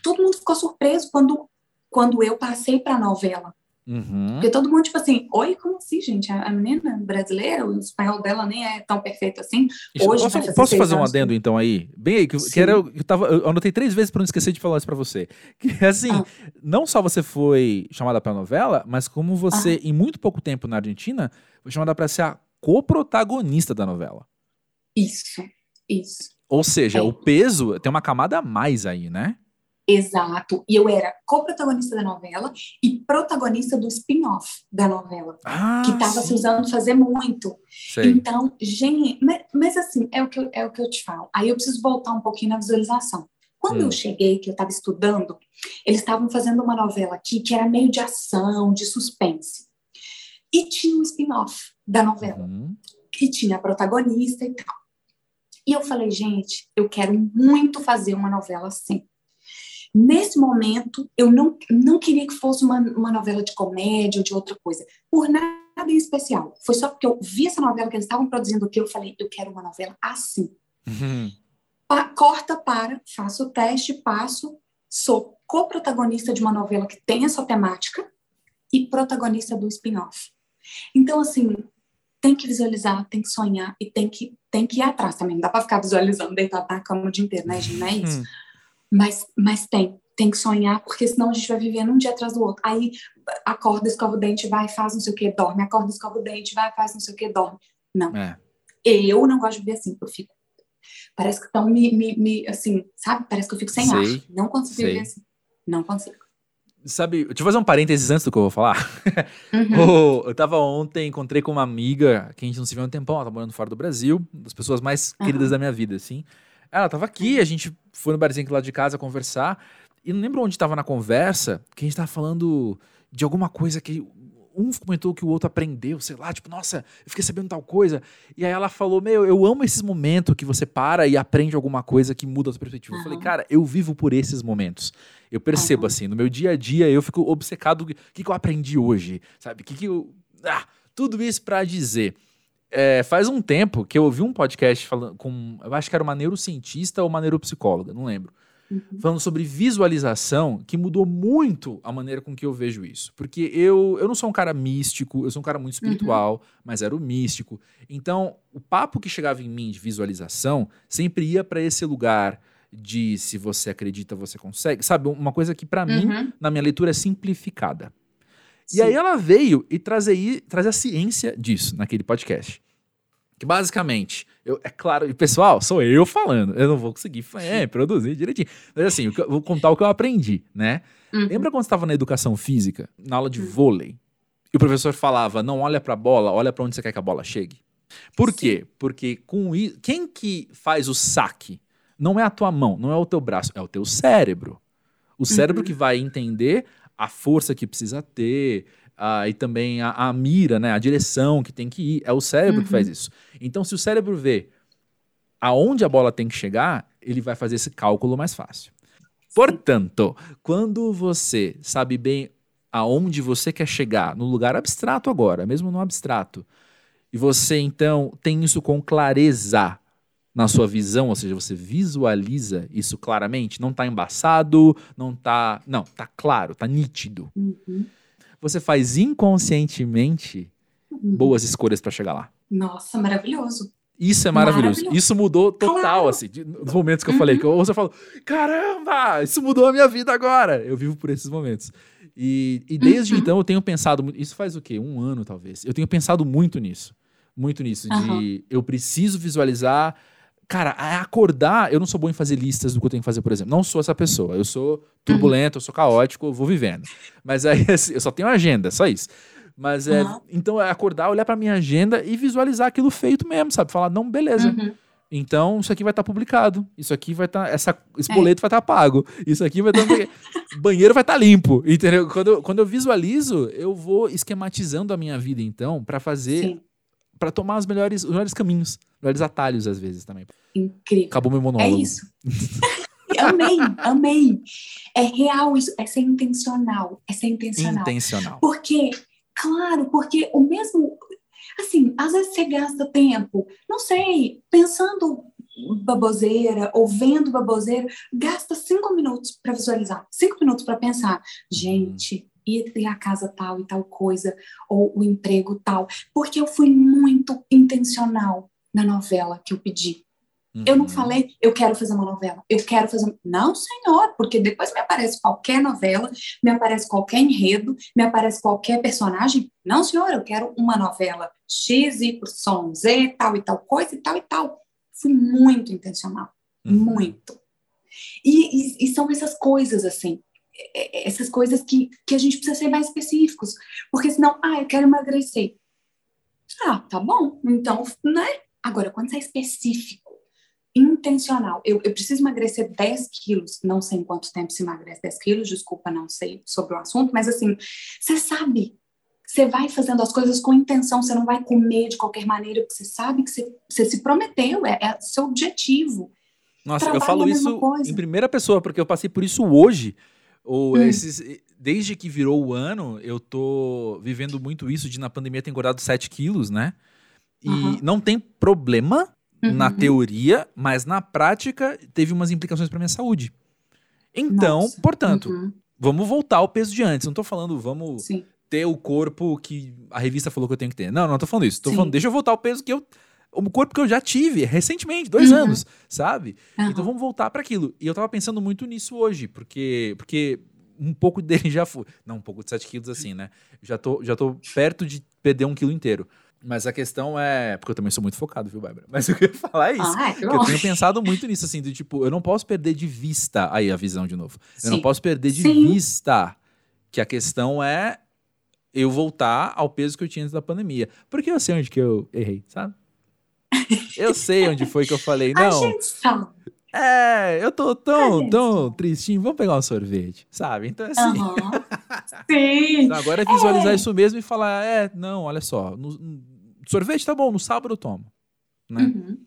todo mundo ficou surpreso quando, quando eu passei para a novela. Uhum. Porque todo mundo, tipo assim, oi, como assim, gente? A, a menina brasileira, o espanhol dela nem é tão perfeito assim. Isso, Hoje posso, fazer posso fazer um anos adendo então aí? Bem aí, que, que era, eu, tava, eu anotei três vezes pra não esquecer de falar isso pra você. Que assim, Ah. não só você foi chamada pra novela, mas como você, Ah. em muito pouco tempo na Argentina, foi chamada pra ser a coprotagonista da novela. Isso, isso. Ou seja, É. o peso tem uma camada a mais aí, né? Exato. E eu era co-protagonista da novela e protagonista do spin-off da novela. Ah, Que estava se usando fazer muito. Sei. Então, gente, mas, mas assim, é o, que eu, é o que eu te falo. Aí eu preciso voltar um pouquinho na visualização. Quando Hum. eu cheguei, que eu estava estudando, eles estavam fazendo uma novela aqui que era meio de ação, de suspense. E tinha um spin-off da novela, Uhum. que tinha a protagonista e tal. E eu falei, gente, eu quero muito fazer uma novela assim. Nesse momento, eu não, não queria que fosse uma, uma novela de comédia ou de outra coisa, por nada em especial. Foi só porque eu vi essa novela que eles estavam produzindo que eu falei, eu quero uma novela assim. Uhum. Pa- corta para, faço o teste, passo, sou co-protagonista de uma novela que tem essa temática e protagonista do spin-off. Então, assim, tem que visualizar, tem que sonhar e tem que, tem que ir atrás também. Não dá para ficar visualizando deitado na cama o dia inteiro, né, gente? Não é isso. Hum. Mas, mas tem, tem que sonhar, porque senão a gente vai vivendo um dia atrás do outro. Aí acorda, escova o dente, vai, faz não sei o que, dorme. Acorda, escova o dente, vai, faz não sei o que, dorme. Não. É. Eu não gosto de viver assim, eu fico. Parece que estão me, me, me, assim, sabe? Parece que eu fico sem Sei, ar. Não consigo sei. viver assim. Não consigo. Sabe, deixa eu fazer um parênteses antes do que eu vou falar. Uhum. Eu tava ontem, encontrei com uma amiga que a gente não se viu há um tempão, ela tá morando fora do Brasil, das pessoas mais Aham. queridas da minha vida, assim. Ela tava aqui, a gente foi no barzinho aqui lá de casa conversar, e não lembro onde tava na conversa, que a gente tava falando de alguma coisa que um comentou que o outro aprendeu, sei lá, tipo, nossa, eu fiquei sabendo tal coisa. E aí ela falou, meu, eu amo esses momentos que você para e aprende alguma coisa que muda a sua perspectiva. Eu falei, cara, eu vivo por esses momentos. Eu percebo, Aham. assim, no meu dia a dia eu fico obcecado. O que, que eu aprendi hoje? Sabe? O que, que eu. Ah, tudo isso pra dizer. É, faz um tempo que eu ouvi um podcast falando com. Eu acho que era uma neurocientista ou uma neuropsicóloga, não lembro. uhum. falando sobre visualização, que mudou muito a maneira com que eu vejo isso. Porque eu, eu não sou um cara místico, eu sou um cara muito espiritual, uhum. mas era o místico. Então, o papo que chegava em mim de visualização sempre ia para esse lugar de se você acredita, você consegue. Sabe, uma coisa que para uhum. mim, na minha leitura, é simplificada. Sim. E aí ela veio e trazer, trazer a ciência disso naquele podcast. Que basicamente, eu, é claro, e pessoal, sou eu falando, eu não vou conseguir é, produzir direitinho. Mas assim, eu vou contar o que eu aprendi, né? Uhum. Lembra quando estava na educação física, na aula de uhum. vôlei, e o professor falava: não olha para a bola, olha para onde você quer que a bola chegue? Por Sim. quê? Porque com isso, quem que faz o saque? Não é a tua mão, não é o teu braço, é o teu cérebro. O cérebro uhum. que vai entender a força que precisa ter, e também a, a, mira, né, a direção que tem que ir. É o cérebro uhum. que faz uhum. isso. Então, se o cérebro vê aonde a bola tem que chegar, ele vai fazer esse cálculo mais fácil. Portanto, quando você sabe bem aonde você quer chegar, no lugar abstrato agora, mesmo no abstrato, e você então tem isso com clareza na sua visão, ou seja, você visualiza isso claramente, não está embaçado, não está, não, está claro, está nítido. Uhum você faz inconscientemente uhum. boas escolhas para chegar lá. Nossa, maravilhoso. Isso é maravilhoso. maravilhoso. Isso mudou total, claro. assim, nos momentos que eu uhum. falei, que você falou, caramba, isso mudou a minha vida agora. Eu vivo por esses momentos. E, e desde uhum. então eu tenho pensado, isso faz o quê? Um ano, talvez. Eu tenho pensado muito nisso. Muito nisso, de eu preciso visualizar Cara, acordar, eu não sou bom em fazer listas do que eu tenho que fazer, por exemplo. Não sou essa pessoa. Eu sou turbulento, eu sou caótico, eu vou vivendo. Mas aí, assim, eu só tenho agenda, só isso. Mas é. Uhum. Então, é acordar, olhar pra minha agenda e visualizar aquilo feito mesmo, sabe? Falar, não, beleza. Uhum. Então, isso aqui vai estar tá publicado. Isso aqui vai estar. Tá, essa, esse é. boleto é. vai estar tá pago. Isso aqui vai estar. Tá, banheiro vai estar tá limpo. Entendeu? Quando quando eu visualizo, eu vou esquematizando a minha vida, então, para fazer. Para tomar os melhores, os melhores caminhos, os melhores atalhos, às vezes, também. Incrível. Acabou meu monólogo. É isso. amei, amei. É real isso, é ser intencional, é ser intencional. Intencional. Porque, claro, porque o mesmo, assim, às vezes você gasta tempo, não sei, pensando baboseira ou vendo baboseira, gasta cinco minutos para visualizar, cinco minutos para pensar, gente, ia ter a casa tal e tal coisa, ou o emprego tal, porque eu fui muito intencional na novela que eu pedi. Uhum. Eu não uhum. falei, eu quero fazer uma novela, eu quero fazer. Não, senhor, porque depois me aparece qualquer novela, me aparece qualquer enredo, me aparece qualquer personagem. Não, senhor, eu quero uma novela X, Y, Z, tal e tal coisa e tal e tal. Fui muito intencional, uhum. muito. E, e, e são essas coisas, assim, essas coisas que, que a gente precisa ser mais específicos, porque senão, ah, eu quero emagrecer. Ah, tá bom, então, né? Agora, quando você é específico, intencional. Eu, eu preciso emagrecer 10 quilos, não sei em quanto tempo se emagrece 10 quilos, desculpa, não sei sobre o assunto, mas assim, você sabe, você vai fazendo as coisas com intenção, você não vai comer de qualquer maneira, porque você sabe que você, você se prometeu, é, é seu objetivo. Nossa, Trabalho eu falo isso coisa. em primeira pessoa, porque eu passei por isso hoje. Ou hum. esses, desde que virou o ano, eu tô vivendo muito isso de na pandemia ter engordado 7 quilos, né? E uhum. não tem problema uhum. na teoria, mas na prática teve umas implicações para minha saúde. Então, Nossa. portanto, uhum. vamos voltar ao peso de antes. Não tô falando vamos Sim. ter o corpo que a revista falou que eu tenho que ter. Não, não tô falando isso. Tô Sim. falando, deixa eu voltar ao peso que eu o corpo que eu já tive recentemente, dois uhum. anos, sabe? Uhum. Então vamos voltar para aquilo. E eu tava pensando muito nisso hoje, porque porque um pouco dele já foi. Não, um pouco de 7 quilos assim, né? Já tô, já tô perto de perder um quilo inteiro. Mas a questão é. Porque eu também sou muito focado, viu, Bárbara? Mas eu queria falar isso. Ah, é que eu tenho pensado muito nisso, assim, do tipo, eu não posso perder de vista. Aí a visão de novo. Sim. Eu não posso perder de Sim. vista que a questão é eu voltar ao peso que eu tinha antes da pandemia. Porque eu sei onde que eu errei, sabe? Eu sei onde foi que eu falei, não. A gente sabe. É, eu tô tão, tão tristinho, vamos pegar um sorvete, sabe? Então, assim. Uhum. Sim. agora é visualizar é. isso mesmo e falar: é, não, olha só, no, no, sorvete tá bom, no sábado eu tomo. Né? Uhum.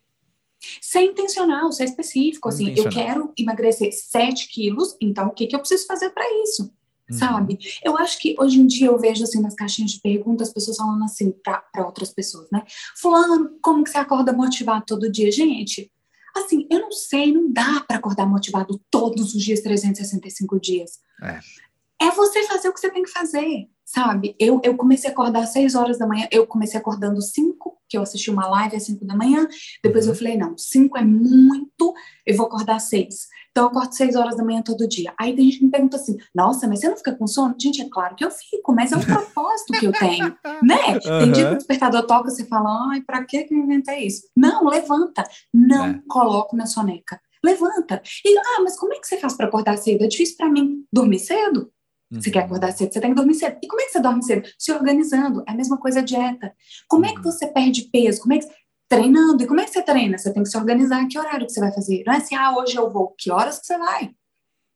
Ser intencional, ser específico, assim, eu quero emagrecer 7 quilos, então o que, que eu preciso fazer para isso? Uhum. Sabe? Eu acho que hoje em dia eu vejo assim nas caixinhas de perguntas as pessoas falando assim para outras pessoas, né? Fulano, como que você acorda motivado todo dia? Gente, Assim, eu não sei, não dá para acordar motivado todos os dias, 365 dias. É. é você fazer o que você tem que fazer, sabe? Eu, eu comecei a acordar às 6 horas da manhã, eu comecei acordando 5, que eu assisti uma live às 5 da manhã, depois eu uhum. falei, não, 5 é muito, eu vou acordar às 6. Então, eu acordo 6 horas da manhã todo dia. Aí tem gente que me pergunta assim, nossa, mas você não fica com sono? Gente, é claro que eu fico, mas é um propósito que eu tenho, né? Uhum. Tem dia que o despertador toca, você fala, ai, pra que que eu inventei isso? Não, levanta. Não é. coloque na soneca. Levanta. E, ah, mas como é que você faz para acordar cedo? É difícil para mim dormir cedo? Você quer uhum. acordar cedo, você tem que dormir cedo. E como é que você dorme cedo? Se organizando. É a mesma coisa a dieta. Como é que uhum. você perde peso? Como é que treinando. E como é que você treina? Você tem que se organizar. Que horário que você vai fazer? Não é assim, ah, hoje eu vou. Que horas que você vai?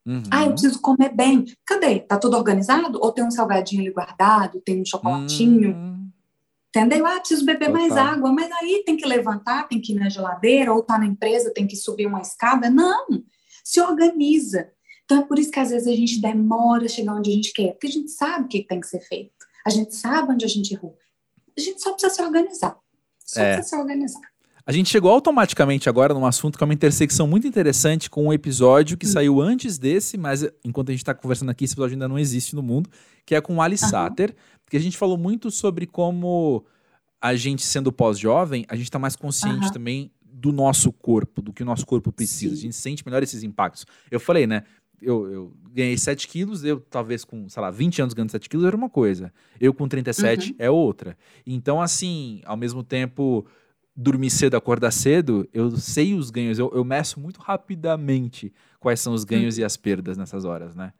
Uhum. Ah, eu preciso comer bem. Cadê? Tá tudo organizado? Ou tem um salgadinho ali guardado? Tem um chocolatinho? Uhum. Entendeu? Ah, preciso beber mais água. Mas aí tem que levantar, tem que ir na geladeira, ou tá na empresa, tem que subir uma escada. Não! Se organiza. Então é por isso que às vezes a gente demora a chegar onde a gente quer, porque a gente sabe o que tem que ser feito. A gente sabe onde a gente errou. A gente só precisa se organizar. Só é. se organizar. A gente chegou automaticamente agora num assunto que é uma intersecção muito interessante com um episódio que hum. saiu antes desse, mas enquanto a gente está conversando aqui, esse episódio ainda não existe no mundo, que é com o Ali uhum. Satter, porque a gente falou muito sobre como a gente, sendo pós-jovem, a gente está mais consciente uhum. também do nosso corpo, do que o nosso corpo precisa. Sim. A gente sente melhor esses impactos. Eu falei, né? Eu, eu ganhei 7 quilos, eu talvez com, sei lá, 20 anos ganhando 7 quilos era uma coisa. Eu com 37 uhum. é outra. Então, assim, ao mesmo tempo, dormir cedo, acordar cedo, eu sei os ganhos, eu, eu meço muito rapidamente quais são os ganhos uhum. e as perdas nessas horas, né?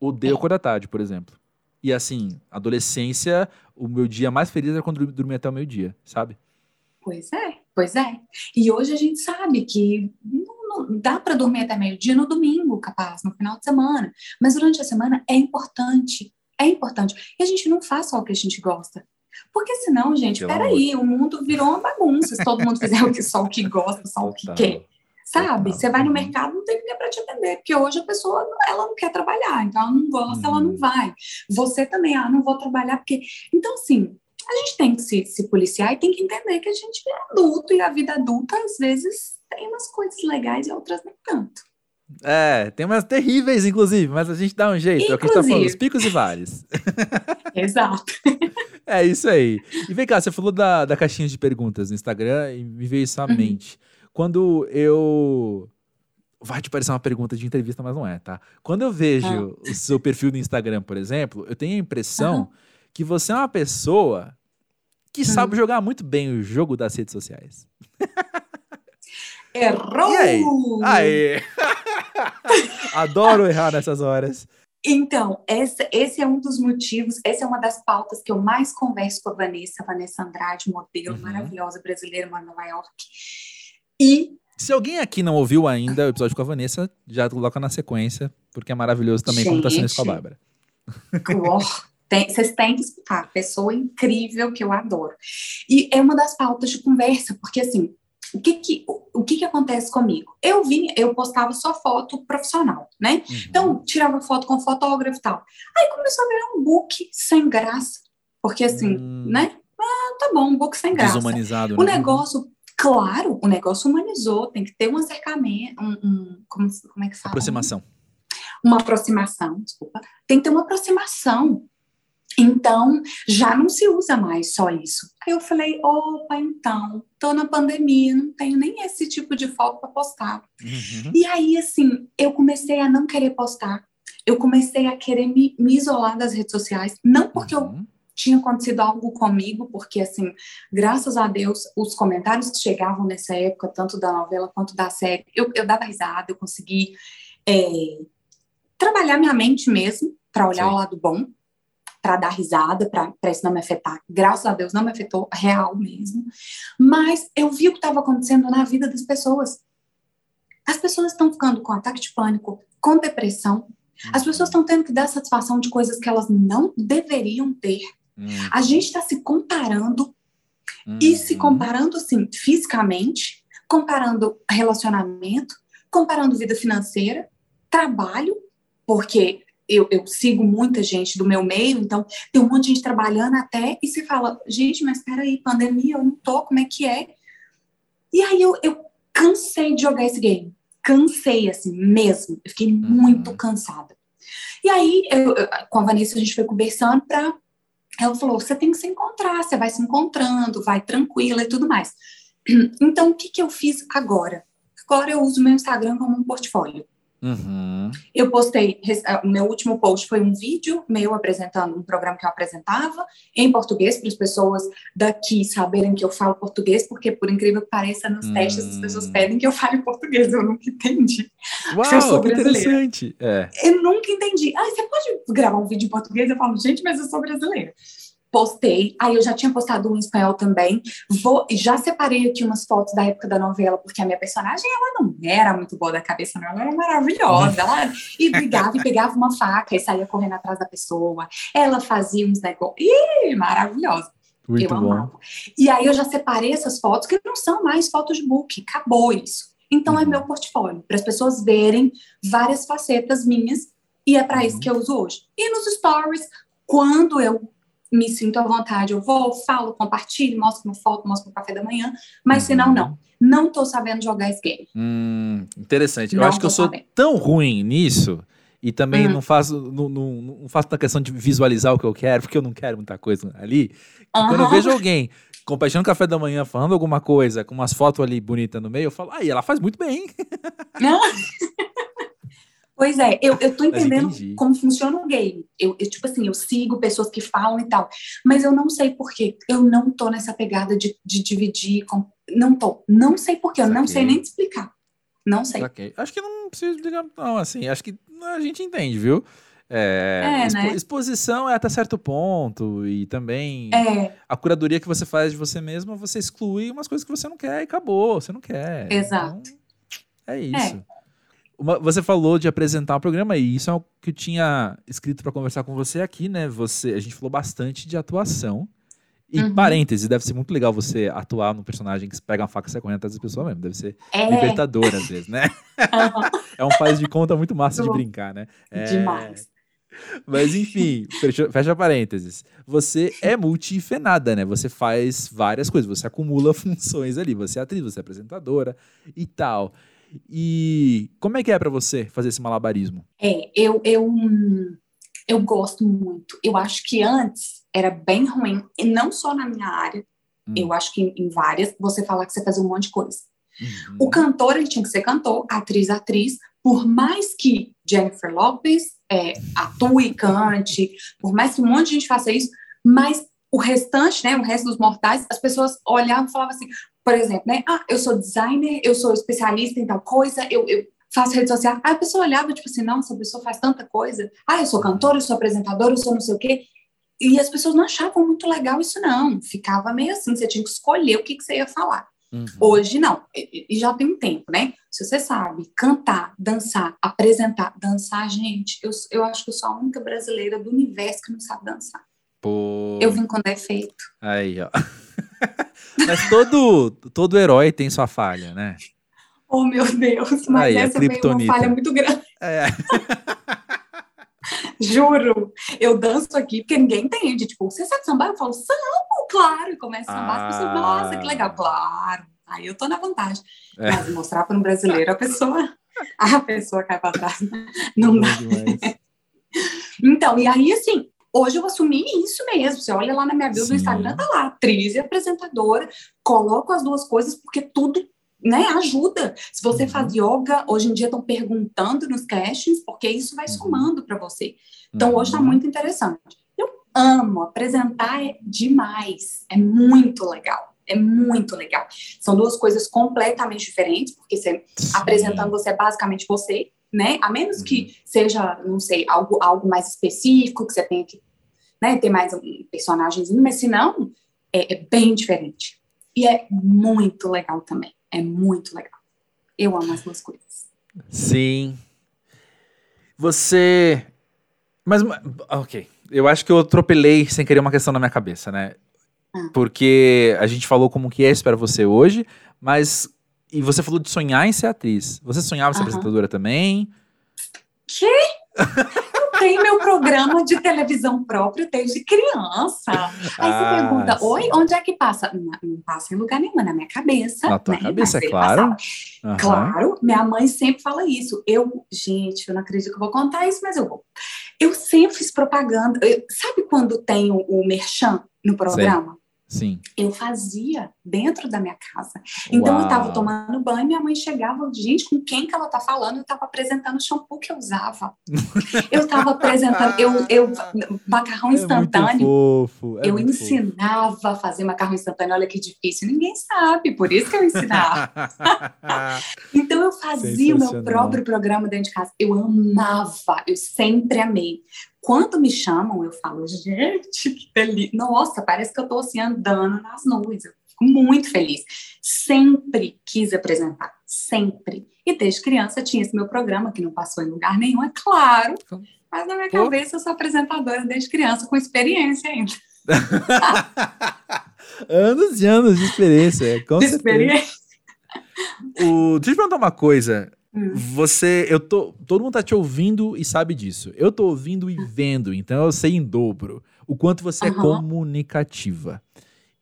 Odeio é. acordar tarde, por exemplo. E assim, adolescência, o meu dia mais feliz era quando eu dormia até o meio-dia, sabe? Pois é, pois é. E hoje a gente sabe que dá para dormir até meio-dia no domingo, capaz, no final de semana. Mas durante a semana é importante. É importante. E a gente não faz só o que a gente gosta. Porque senão, gente, Pelo peraí, amor. o mundo virou uma bagunça. Se todo mundo fizer o que, só o que gosta, só o que quer. Sabe? Você vai no mercado, não tem ninguém para te atender, porque hoje a pessoa ela não quer trabalhar, então ela não gosta, ela não uhum. vai. Você também, ah, não vou trabalhar, porque. Então, assim, a gente tem que se, se policiar e tem que entender que a gente é adulto e a vida adulta, às vezes, tem umas coisas legais e outras nem tanto. É, tem umas terríveis, inclusive, mas a gente dá um jeito. Inclusive. É o que a gente tá falando, os picos e vales. Exato. é isso aí. E vem cá, você falou da, da caixinha de perguntas no Instagram e me veio isso à uhum. mente. Quando eu. Vai te parecer uma pergunta de entrevista, mas não é, tá? Quando eu vejo ah. o seu perfil no Instagram, por exemplo, eu tenho a impressão uhum. que você é uma pessoa que uhum. sabe jogar muito bem o jogo das redes sociais. Errou! E aí? Aê! Adoro errar nessas horas. Então, esse, esse é um dos motivos, essa é uma das pautas que eu mais converso com a Vanessa, Vanessa Andrade, modelo uhum. maravilhosa brasileira, mora em Nova York. E. Se alguém aqui não ouviu ainda o episódio com a Vanessa, já coloca na sequência, porque é maravilhoso também Gente, como tá sendo isso com a Bárbara. Tem, vocês têm que escutar, pessoa incrível que eu adoro. E é uma das pautas de conversa, porque assim, o que que, o, que que acontece comigo? Eu vinha, eu postava só foto profissional, né? Uhum. Então, tirava foto com fotógrafo e tal. Aí começou a virar um book sem graça, porque assim, uhum. né? Ah, tá bom, um book sem graça. Desumanizado, O né? negócio, claro, o negócio humanizou, tem que ter um acercamento, um, um como, como é que fala? Aproximação. Uma aproximação, desculpa. Tem que ter uma aproximação. Então, já não se usa mais só isso. Aí eu falei, opa, então, tô na pandemia, não tenho nem esse tipo de foto para postar. Uhum. E aí, assim, eu comecei a não querer postar. Eu comecei a querer me, me isolar das redes sociais, não porque uhum. eu tinha acontecido algo comigo, porque, assim, graças a Deus, os comentários que chegavam nessa época, tanto da novela quanto da série, eu, eu dava risada, eu consegui é, trabalhar minha mente mesmo, para olhar Sim. o lado bom para dar risada, para isso não me afetar. Graças a Deus não me afetou, real mesmo. Mas eu vi o que estava acontecendo na vida das pessoas. As pessoas estão ficando com ataque de pânico, com depressão. As uhum. pessoas estão tendo que dar satisfação de coisas que elas não deveriam ter. Uhum. A gente está se comparando uhum. e se comparando assim fisicamente, comparando relacionamento, comparando vida financeira, trabalho, porque eu, eu, sigo muita gente do meu meio, então tem um monte de gente trabalhando até, e se fala, gente, mas peraí, pandemia, eu não tô, como é que é? E aí eu, eu cansei de jogar esse game. Cansei, assim, mesmo. Eu fiquei muito cansada. E aí, eu, com a Vanessa, a gente foi conversando para. Ela falou: você tem que se encontrar, você vai se encontrando, vai tranquila e tudo mais. Então, o que, que eu fiz agora? Agora eu uso meu Instagram como um portfólio. Uhum. Eu postei, o meu último post foi um vídeo meu apresentando um programa que eu apresentava em português, para as pessoas daqui saberem que eu falo português, porque por incrível que pareça, nos hum. testes as pessoas pedem que eu fale português, eu nunca entendi. Uau, eu sou que interessante. É. Eu nunca entendi. Ah, você pode gravar um vídeo em português? Eu falo, gente, mas eu sou brasileira postei. Aí eu já tinha postado um em espanhol também. Vou, já separei aqui umas fotos da época da novela, porque a minha personagem ela não era muito boa da cabeça, não. Ela era maravilhosa. Ela e brigava e pegava uma faca e saía correndo atrás da pessoa. Ela fazia uns negócios. Ih, maravilhosa. Muito eu bom. amava. E aí eu já separei essas fotos, que não são mais fotos de book, acabou isso. Então é uhum. é meu portfólio, para as pessoas verem várias facetas minhas, e é para uhum. isso que eu uso hoje. E nos stories, quando eu me sinto à vontade, eu vou, falo, compartilho, mostro uma foto, mostro um café da manhã, mas uhum. senão não. Não tô sabendo jogar esse game. Hum, interessante. Não eu acho que eu sou sabendo. tão ruim nisso e também uhum. não faço não, não, não faço a questão de visualizar o que eu quero, porque eu não quero muita coisa ali. Uhum. Quando eu vejo alguém compartilhando café da manhã, falando alguma coisa, com umas fotos ali bonitas no meio, eu falo, aí, ela faz muito bem. Pois é, eu, eu tô entendendo como funciona o game. Eu, eu, tipo assim, eu sigo pessoas que falam e tal, mas eu não sei por quê. Eu não tô nessa pegada de, de dividir. Com... Não tô. Não sei por quê, eu não sei nem te explicar. Não sei. Acho que não precisa explicar, não, assim. Acho que a gente entende, viu? É, é expo né? Exposição é até certo ponto, e também é. a curadoria que você faz de você mesma, você exclui umas coisas que você não quer e acabou, você não quer. Exato. Então, é isso. É. Uma, você falou de apresentar o programa e isso é o que eu tinha escrito para conversar com você aqui, né? Você, a gente falou bastante de atuação. E uhum. parêntese, deve ser muito legal você atuar num personagem que pega uma faca e sai correndo atrás das pessoas mesmo. Deve ser é. libertador às vezes, né? Uhum. é um faz de conta muito massa de brincar, né? É... Demais. Mas enfim, fecha, fecha parênteses. Você é multifenada, né? Você faz várias coisas, você acumula funções ali. Você é atriz, você é apresentadora e tal. E como é que é para você fazer esse malabarismo? É, eu, eu, eu gosto muito. Eu acho que antes era bem ruim, e não só na minha área, hum. eu acho que em, várias, você falar que você fazia um monte de coisa. Uhum. O cantor, ele tinha que ser cantor, atriz, atriz, por mais que Jennifer Lopez é, atue, cante, por mais que um monte de gente faça isso, mas o restante, né, o resto dos mortais, as pessoas olhavam e falavam assim, por exemplo, né? Ah, eu sou designer, eu sou especialista em tal coisa, eu, eu faço rede social. Aí a pessoa olhava, tipo assim, não, essa pessoa faz tanta coisa. Ah, eu sou cantora, eu sou apresentadora, eu sou não sei o quê. E as pessoas não achavam muito legal isso, não. Ficava meio assim, você tinha que escolher o que, que você ia falar. Uhum. Hoje, não. E já tem um tempo, né? Se você sabe cantar, dançar, apresentar, dançar, gente, eu, eu acho que eu sou a única brasileira do universo que não sabe dançar. Pô. Eu vim com defeito. Aí, ó. Mas todo, todo herói tem sua falha, né? Oh, meu Deus, mas Aí, essa é uma falha muito grande. É. Juro, eu danço aqui porque ninguém entende. Tipo, você sabe sambar? Eu falo, sambo, claro. E começa a sambar, ah. as pessoas, nossa, que legal, claro. Aí eu tô na vantagem. É. Mas mostrar para um brasileiro, a pessoa, a pessoa cai para trás. Não dá. Então, e aí, assim, Hoje eu assumi isso mesmo. Você olha lá na minha bio do Instagram, tá lá, atriz e apresentadora. Coloco as duas coisas porque tudo né, ajuda. Se você uhum. faz yoga, hoje em dia estão perguntando nos castings, porque isso vai uhum. somando para você. Então, uhum. hoje está muito interessante. Eu amo apresentar é demais, é muito legal. É muito legal. São duas coisas completamente diferentes, porque você, apresentando você é basicamente você, né? A menos que uhum. seja, não sei, algo, algo mais específico, que você tenha que né, ter mais um personagemzinho, mas se não, é, é bem diferente. E é muito legal também. É muito legal. Eu amo as duas coisas. Sim. Você. Mas, ok. Eu acho que eu atropelei sem querer uma questão na minha cabeça, né? Ah. Porque a gente falou como que é isso para você hoje, mas. E você falou de sonhar em ser atriz. Você sonhava em ser apresentadora também? Que? tenho meu programa de televisão próprio desde criança. Aí ah, você pergunta, oi, onde é que passa? Não, não, passa em lugar nenhum, na minha cabeça. Na tua né? cabeça, é claro. Uhum. Claro, minha mãe sempre fala isso. Eu, gente, eu não acredito que eu vou contar isso, mas eu vou. Eu sempre fiz propaganda. Eu, sabe quando tem o, o merchan no programa? Sim. Sim. Eu fazia dentro da minha casa. Então Uau. eu estava tomando banho, minha mãe chegava, gente, com quem que ela tá falando? Eu estava apresentando o shampoo que eu usava. eu estava apresentando, eu, eu macarrão é instantâneo. Fofo, é eu ensinava fofo. a fazer macarrão instantâneo, olha que difícil, ninguém sabe, por isso que eu ensinava. então eu fazia o meu próprio programa dentro de casa. Eu amava, eu sempre amei. Quando me chamam, eu falo, gente, que delícia. Nossa, parece que eu estou assim andando nas nuvens. Eu fico muito feliz. Sempre quis apresentar, sempre. E desde criança tinha esse meu programa, que não passou em lugar nenhum, é claro. Mas na minha Pô. cabeça eu sou apresentadora desde criança, com experiência ainda. anos e anos de experiência, com de experiência. O, deixa eu te perguntar uma coisa. Hum. Você, eu tô, todo mundo tá te ouvindo e sabe disso. Eu tô ouvindo e vendo, então eu sei em dobro o quanto você uhum. é comunicativa.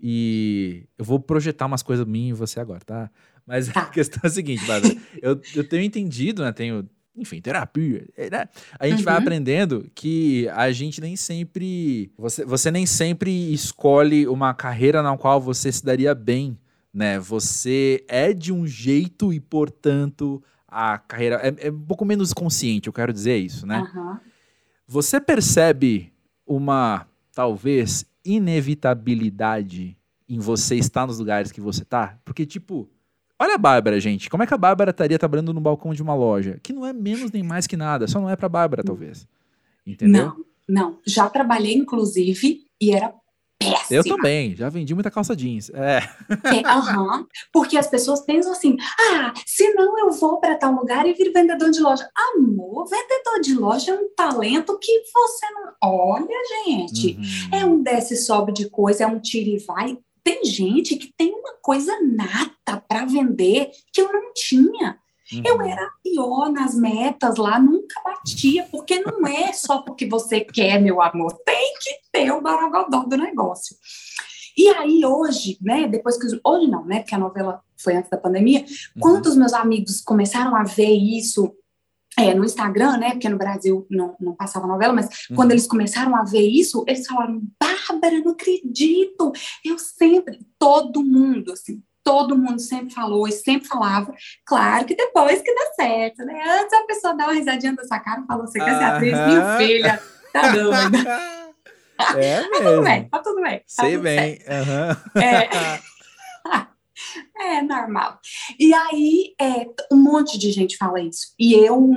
E eu vou projetar umas coisas minhas em você agora, tá? Mas tá. a questão é a seguinte, Bárbara. eu, eu tenho entendido, né? Tenho, enfim, terapia. É, né? A gente uhum. vai aprendendo que a gente nem sempre. Você, você nem sempre escolhe uma carreira na qual você se daria bem. Né? Você é de um jeito e, portanto, a carreira. É, é, um pouco menos consciente, eu quero dizer isso, né? Uhum. Você percebe uma, talvez, inevitabilidade em você estar nos lugares que você tá? Porque, tipo, olha a Bárbara, gente. Como é que a Bárbara estaria trabalhando no balcão de uma loja? Que não é menos nem mais que nada, só não é pra Bárbara, talvez. Entendeu? Não, não. Já trabalhei, inclusive, e era péssima. Eu também, já vendi muita calça jeans. É. é uhum, porque as pessoas pensam assim: ah, se não eu vou para tal lugar e vir vendedor de loja. Amor, vendedor de loja é um talento que você não. Olha, gente, uhum. é um desce sobe de coisa, é um tira e vai. Tem gente que tem uma coisa nata para vender que eu não tinha. Uhum. Eu era pior nas metas lá, nunca batia, porque não é só porque você quer, meu amor, tem que ter o baragodó do negócio. E aí, hoje, né, depois que. Hoje não, né, porque a novela foi antes da pandemia, uhum. quando os meus amigos começaram a ver isso é, no Instagram, né? Porque no Brasil não, não passava novela, mas uhum. quando eles começaram a ver isso, eles falaram: Bárbara, não acredito! Eu sempre, todo mundo, assim, todo mundo sempre falou e sempre falava. Claro que depois que dá certo, né? Antes a pessoa dá uma risadinha da sua cara e falou: Você quer ser atriz? Minha filha, tá doida. É mesmo. Tá tudo bem, tá tudo bem. Tá Sei tudo bem. Uhum. É. é normal. E aí, é, um monte de gente fala isso. E eu.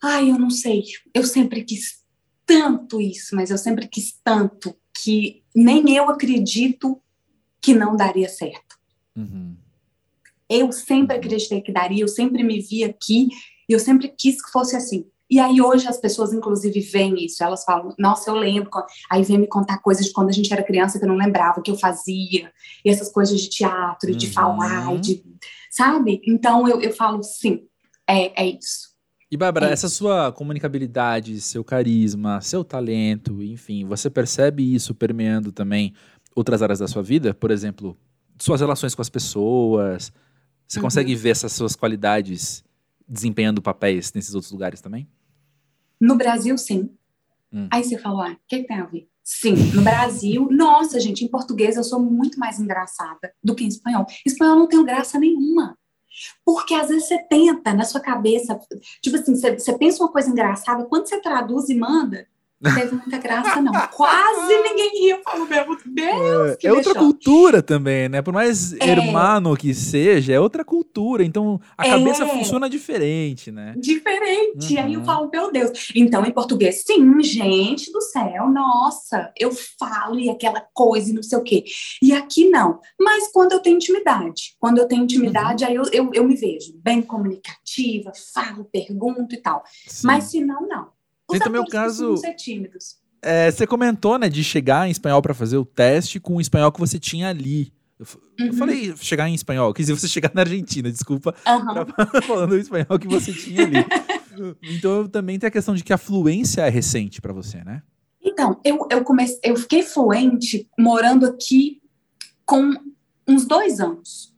Ai, eu não sei. Eu sempre quis tanto isso, mas eu sempre quis tanto que nem eu acredito que não daria certo. Uhum. Eu sempre uhum. acreditei que daria, eu sempre me vi aqui, e eu sempre quis que fosse assim. E aí hoje as pessoas, inclusive, veem isso, elas falam, nossa, eu lembro, aí vem me contar coisas de quando a gente era criança que eu não lembrava, que eu fazia, e essas coisas de teatro, de uhum. falar, de, sabe? Então eu, eu falo, sim, é, é isso. E, Bárbara, é essa sua comunicabilidade, seu carisma, seu talento, enfim, você percebe isso permeando também outras áreas da sua vida, por exemplo, suas relações com as pessoas. Você uhum. consegue ver essas suas qualidades desempenhando papéis nesses outros lugares também? No Brasil, sim. Hum. Aí você falou, ah, o que, que tem a ver? Sim, no Brasil, nossa, gente, em português eu sou muito mais engraçada do que em espanhol. Em espanhol eu não tenho graça nenhuma. Porque às vezes você tenta na sua cabeça, tipo assim, você, você pensa uma coisa engraçada, quando você traduz e manda, não teve muita graça, não. Quase ninguém riu. Falou, meu Deus, que É outra cultura também, né? Por mais é. hermano que seja, é outra cultura. Então, a é. cabeça funciona diferente, né? Diferente. Uhum. Aí eu uhum. falo, meu Deus. Então, em português, sim, gente do céu, nossa, eu falo e aquela coisa e não sei o quê. E aqui, não. Mas quando eu tenho intimidade. Quando eu tenho intimidade, uhum. aí eu, eu, eu me vejo bem comunicativa, falo, pergunto e tal. Sim. Mas se não, não. Tem também o caso. Ser tímidos. É, você comentou, né, de chegar em espanhol para fazer o teste com o espanhol que você tinha ali. Eu, uhum. eu falei chegar em espanhol, quis dizer você chegar na Argentina, desculpa, uhum. falando o espanhol que você tinha ali. Então também tem a questão de que a fluência é recente para você, né? Então, eu, eu, comecei, eu fiquei fluente morando aqui com uns dois anos.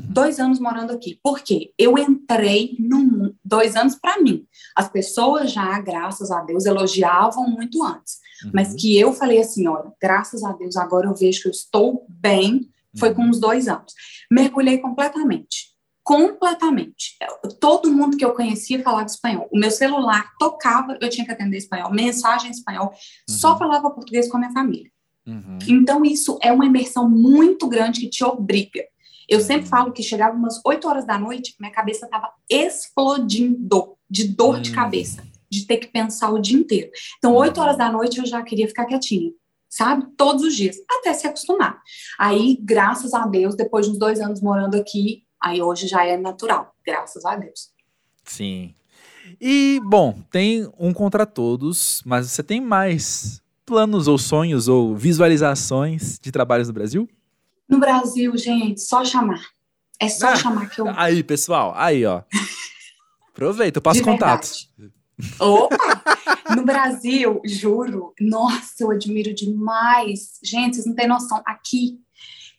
Dois anos morando aqui. Por quê? Eu entrei no dois anos para mim. As pessoas já, graças a Deus, elogiavam muito antes. Uhum. Mas que eu falei assim: olha, graças a Deus, agora eu vejo que eu estou bem. Foi uhum. com uns dois anos. Mergulhei completamente completamente. Todo mundo que eu conhecia falava espanhol. O meu celular tocava, eu tinha que atender espanhol, mensagem em espanhol, uhum. só falava português com a minha família. Uhum. Então, isso é uma imersão muito grande que te obriga. Eu sempre falo que chegava umas 8 horas da noite, minha cabeça estava explodindo de dor de uhum. cabeça, de ter que pensar o dia inteiro. Então, 8 horas da noite eu já queria ficar quietinha sabe? Todos os dias, até se acostumar. Aí, graças a Deus, depois de uns dois anos morando aqui, Aí hoje já é natural, graças a Deus. Sim. E, bom, tem um contra todos, mas você tem mais planos ou sonhos ou visualizações de trabalhos no Brasil? No Brasil, gente, só chamar. É só ah, chamar que eu. Aí, pessoal, aí, ó. Aproveita, eu passo contatos. Opa! No Brasil, juro, nossa, eu admiro demais. Gente, vocês não têm noção. Aqui,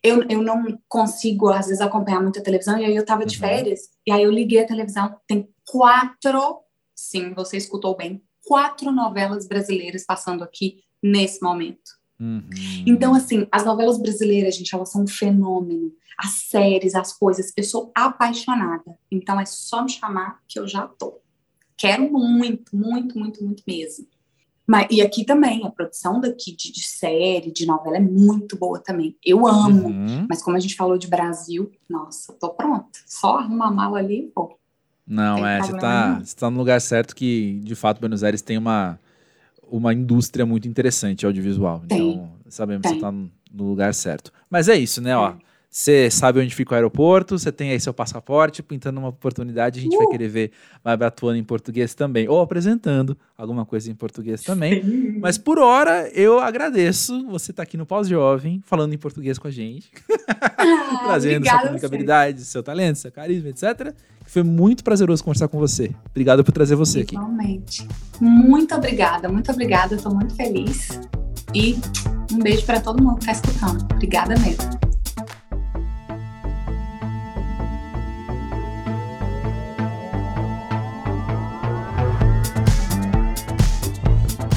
eu, eu não consigo, às vezes, acompanhar muita televisão, e aí eu estava de uhum. férias, e aí eu liguei a televisão, tem quatro, sim, você escutou bem, quatro novelas brasileiras passando aqui nesse momento. Uhum. Então, assim, as novelas brasileiras, gente, elas são um fenômeno. As séries, as coisas, eu sou apaixonada. Então, é só me chamar que eu já tô. Quero muito, muito, muito, muito mesmo. Mas, e aqui também, a produção daqui de, de, série, de novela é muito boa também. Eu amo. Uhum. Mas como a gente falou de Brasil, nossa, tô pronta. Só arrumar a mala ali e pô. Não, é, você tá, você tá no lugar certo que, de fato, Buenos Aires tem uma, uma indústria muito interessante audiovisual. Tem. Então, sabemos que você tá no lugar certo. Mas é isso, né, é. ó. Você sabe onde fica o aeroporto, você tem aí seu passaporte, pintando uma oportunidade, a gente uh! vai querer ver Bárbara atuando em português também, ou apresentando alguma coisa em português também. Sim. Mas por hora, eu agradeço você estar tá aqui no Pós-Jovem, falando em português com a gente, ah, trazendo sua comunicabilidade, seu talento, seu carisma, etc. Foi muito prazeroso conversar com você. Obrigado por trazer você Igualmente. aqui. Muito obrigada, muito obrigada, estou muito feliz. E um beijo para todo mundo que está escutando. Obrigada mesmo.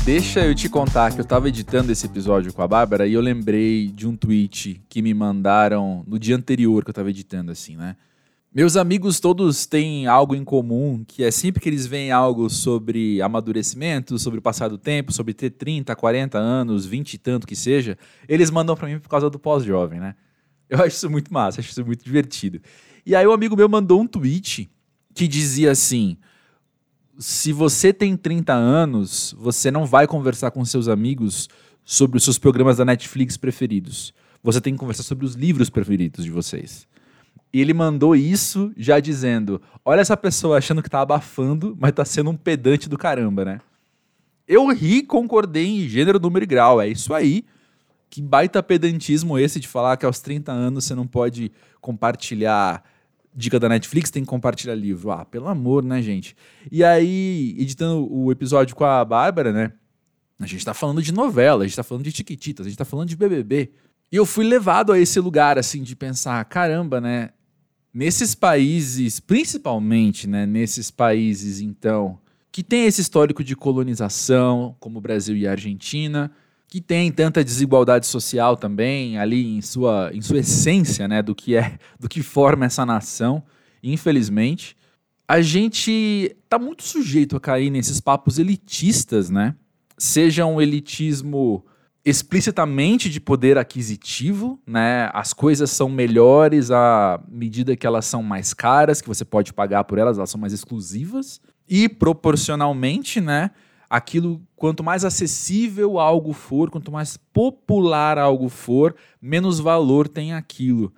Deixa eu te contar que eu tava editando esse episódio com a Bárbara e eu lembrei de um tweet que me mandaram no dia anterior que eu tava editando, assim, né? Meus amigos todos têm algo em comum, que é sempre que eles veem algo sobre amadurecimento, sobre o passar do tempo, sobre ter 30, 40 anos, 20 e tanto que seja, eles mandam para mim por causa do pós-jovem, né? Eu acho isso muito massa, acho isso muito divertido. E aí um amigo meu mandou um tweet que dizia assim: se você tem 30 anos, você não vai conversar com seus amigos sobre os seus programas da Netflix preferidos. Você tem que conversar sobre os livros preferidos de vocês. E ele mandou isso já dizendo: Olha essa pessoa achando que tá abafando, mas tá sendo um pedante do caramba, né? Eu ri, concordei em gênero, número e grau. É isso aí. Que baita pedantismo esse de falar que aos 30 anos você não pode compartilhar dica da Netflix, tem que compartilhar livro. Ah, pelo amor, né, gente? E aí, editando o episódio com a Bárbara, né? A gente tá falando de novela, a gente tá falando de Tiquititas, a gente tá falando de BBB. E eu fui levado a esse lugar, assim, de pensar, caramba, né? Nesses países, principalmente, né? Nesses países, então, que tem esse histórico de colonização, como o Brasil e a Argentina, que tem tanta desigualdade social também ali em sua, em sua essência, né, do que é, do que forma essa nação, infelizmente, a gente tá muito sujeito a cair nesses papos elitistas, né? Seja um elitismo explicitamente de poder aquisitivo, né? As coisas são melhores à medida que elas são mais caras, que você pode pagar por elas, elas são mais exclusivas e proporcionalmente, né? aquilo, quanto mais acessível algo for, quanto mais popular algo for, menos valor tem aquilo.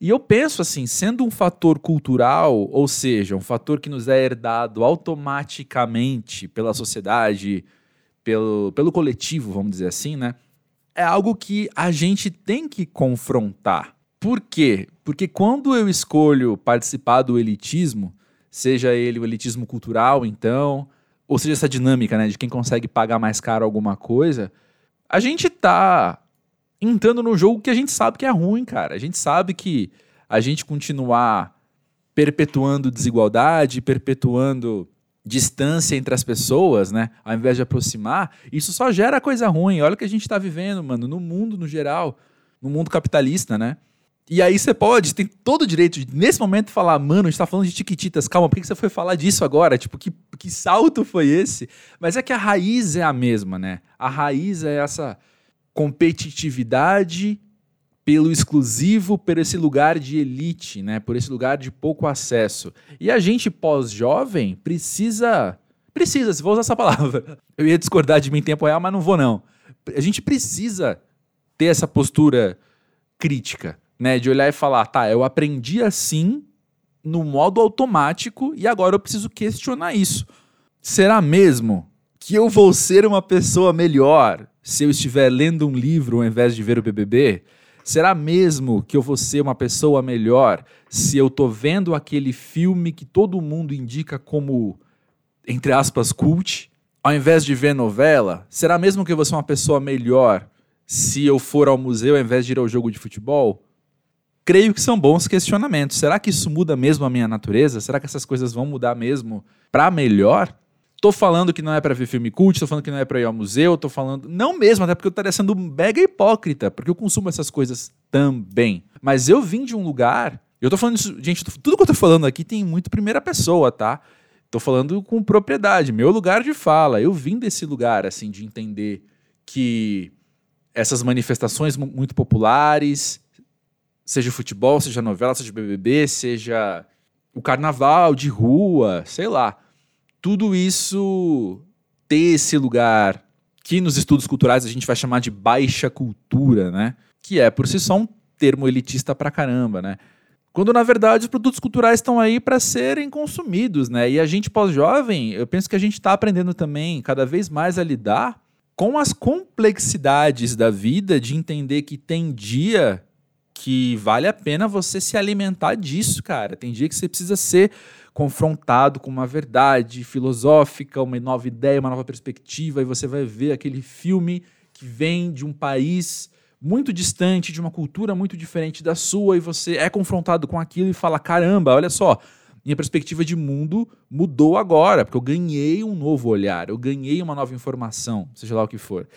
E eu penso assim, sendo um fator cultural, ou seja, um fator que nos é herdado automaticamente pela sociedade, pelo, pelo coletivo, vamos dizer assim, né? É algo que a gente tem que confrontar. Por quê? Porque quando eu escolho participar do elitismo, seja ele o elitismo cultural, então, ou seja essa dinâmica, né, de quem consegue pagar mais caro alguma coisa, a gente tá entrando no jogo que a gente sabe que é ruim, cara. A gente sabe que a gente continuar perpetuando desigualdade, perpetuando distância entre as pessoas, né, ao invés de aproximar, isso só gera coisa ruim. Olha o que a gente está vivendo, mano, no mundo no geral, no mundo capitalista, né? E aí você pode, tem todo o direito de, nesse momento, falar, mano, a gente tá falando de tiquititas, calma, por que você foi falar disso agora? Tipo, que, que salto foi esse? Mas é que a raiz é a mesma, né? A raiz é essa competitividade pelo exclusivo, por esse lugar de elite, né? Por esse lugar de pouco acesso. E a gente pós-jovem precisa, precisa, se vou usar essa palavra. Eu ia discordar de mim em tempo real, mas não vou não. A gente precisa ter essa postura crítica né? De olhar e falar, tá, eu aprendi assim no modo automático e agora eu preciso questionar isso. Será mesmo que eu vou ser uma pessoa melhor se eu estiver lendo um livro ao invés de ver o BBB? Será mesmo que eu vou ser uma pessoa melhor se eu tô vendo aquele filme que todo mundo indica como, entre aspas, cult, ao invés de ver novela? Será mesmo que eu vou ser uma pessoa melhor se eu for ao museu ao invés de ir ao jogo de futebol? creio que são bons questionamentos. Será que isso muda mesmo a minha natureza? Será que essas coisas vão mudar mesmo para melhor? Tô falando que não é para ver filme cult, tô falando que não é para ir ao museu, tô falando. Não mesmo, até porque eu estaria sendo mega hipócrita, porque eu consumo essas coisas também. Mas eu vim de um lugar. Eu tô falando isso, gente, tudo que eu tô falando aqui tem muito primeira pessoa, tá? Tô falando com propriedade, meu lugar de fala. Eu vim desse lugar, assim, de entender que essas manifestações muito populares, Seja futebol, seja novela, seja BBB, seja o carnaval de rua, sei lá. Tudo isso ter esse lugar que nos estudos culturais a gente vai chamar de baixa cultura, né? Que é por si só um termo elitista pra caramba, né? Quando na verdade os produtos culturais estão aí para serem consumidos, né? E a gente pós-jovem, eu penso que a gente está aprendendo também cada vez mais a lidar com as complexidades da vida, de entender que tem dia que vale a pena você se alimentar disso, cara. Tem dia que você precisa ser confrontado com uma verdade filosófica, uma nova ideia, uma nova perspectiva, e você vai ver aquele filme que vem de um país muito distante, de uma cultura muito diferente da sua, e você é confrontado com aquilo e fala: caramba, olha só, minha perspectiva de mundo mudou agora, porque eu ganhei um novo olhar, eu ganhei uma nova informação, seja lá o que for.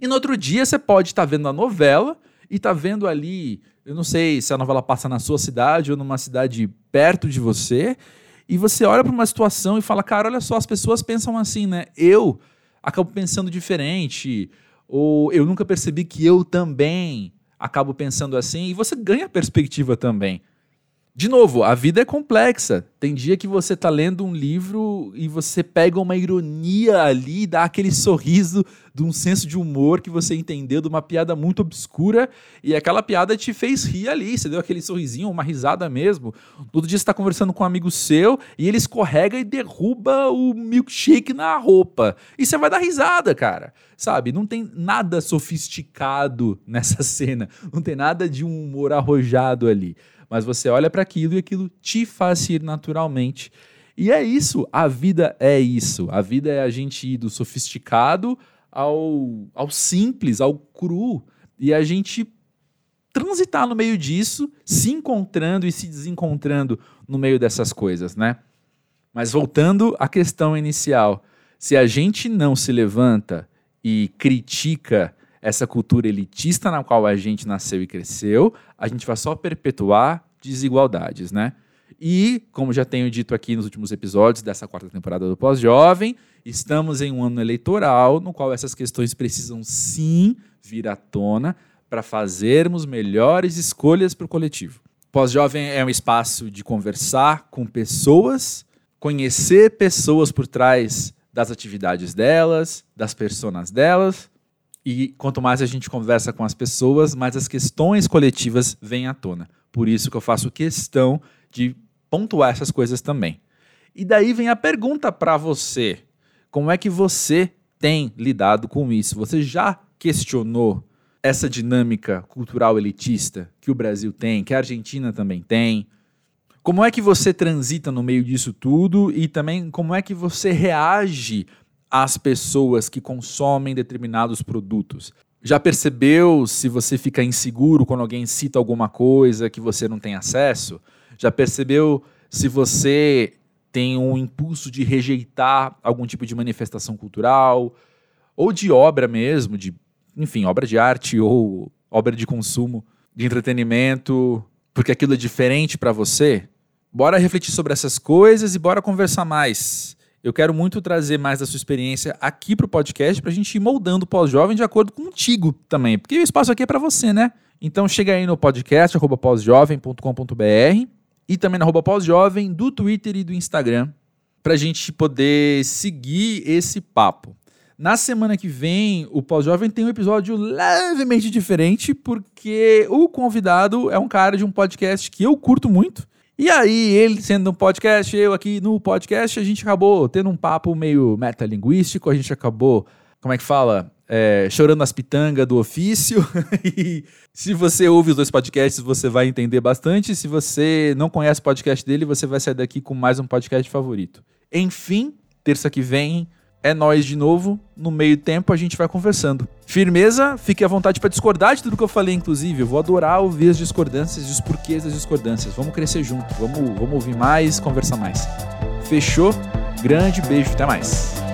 E no outro dia você pode estar vendo a novela e tá vendo ali eu não sei se a novela passa na sua cidade ou numa cidade perto de você, e você olha para uma situação e fala, cara, olha só, as pessoas pensam assim, né? Eu acabo pensando diferente, ou eu nunca percebi que eu também acabo pensando assim, e você ganha perspectiva também. De novo, a vida é complexa. Tem dia que você tá lendo um livro e você pega uma ironia ali, dá aquele sorriso de um senso de humor que você entendeu de uma piada muito obscura e aquela piada te fez rir ali. Você deu aquele sorrisinho, uma risada mesmo. Todo dia você tá conversando com um amigo seu e ele escorrega e derruba o milkshake na roupa. E você vai dar risada, cara. Sabe? Não tem nada sofisticado nessa cena. Não tem nada de um humor arrojado ali mas você olha para aquilo e aquilo te faz rir naturalmente. E é isso, a vida é isso. A vida é a gente ir do sofisticado ao, ao simples, ao cru. E a gente transitar no meio disso, se encontrando e se desencontrando no meio dessas coisas, né? Mas voltando à questão inicial, se a gente não se levanta e critica essa cultura elitista na qual a gente nasceu e cresceu, a gente vai só perpetuar desigualdades, né? E, como já tenho dito aqui nos últimos episódios dessa quarta temporada do Pós-Jovem, estamos em um ano eleitoral no qual essas questões precisam sim vir à tona para fazermos melhores escolhas para o coletivo. Pós-Jovem é um espaço de conversar com pessoas, conhecer pessoas por trás das atividades delas, das personas delas, e quanto mais a gente conversa com as pessoas, mais as questões coletivas vêm à tona. Por isso que eu faço questão de pontuar essas coisas também. E daí vem a pergunta para você: como é que você tem lidado com isso? Você já questionou essa dinâmica cultural elitista que o Brasil tem, que a Argentina também tem? Como é que você transita no meio disso tudo e também como é que você reage às pessoas que consomem determinados produtos? Já percebeu se você fica inseguro quando alguém cita alguma coisa que você não tem acesso? Já percebeu se você tem um impulso de rejeitar algum tipo de manifestação cultural ou de obra mesmo, de, enfim, obra de arte ou obra de consumo, de entretenimento, porque aquilo é diferente para você? Bora refletir sobre essas coisas e bora conversar mais. Eu quero muito trazer mais da sua experiência aqui para o podcast para a gente ir moldando o pós-jovem de acordo contigo também, porque o espaço aqui é para você, né? Então chega aí no podcast pós-jovem.com.br e também na arroba pós-jovem do Twitter e do Instagram para a gente poder seguir esse papo. Na semana que vem, o Pós-Jovem tem um episódio levemente diferente, porque o convidado é um cara de um podcast que eu curto muito. E aí, ele sendo um podcast, eu aqui no podcast, a gente acabou tendo um papo meio metalinguístico, a gente acabou, como é que fala? É, chorando as pitangas do ofício. e se você ouve os dois podcasts, você vai entender bastante. Se você não conhece o podcast dele, você vai sair daqui com mais um podcast favorito. Enfim, terça que vem é nós de novo. No meio tempo a gente vai conversando. Firmeza, fique à vontade para discordar de tudo que eu falei, inclusive. Eu vou adorar ouvir as discordâncias e os porquês das discordâncias. Vamos crescer junto, vamos, vamos ouvir mais, conversar mais. Fechou? Grande beijo, até mais.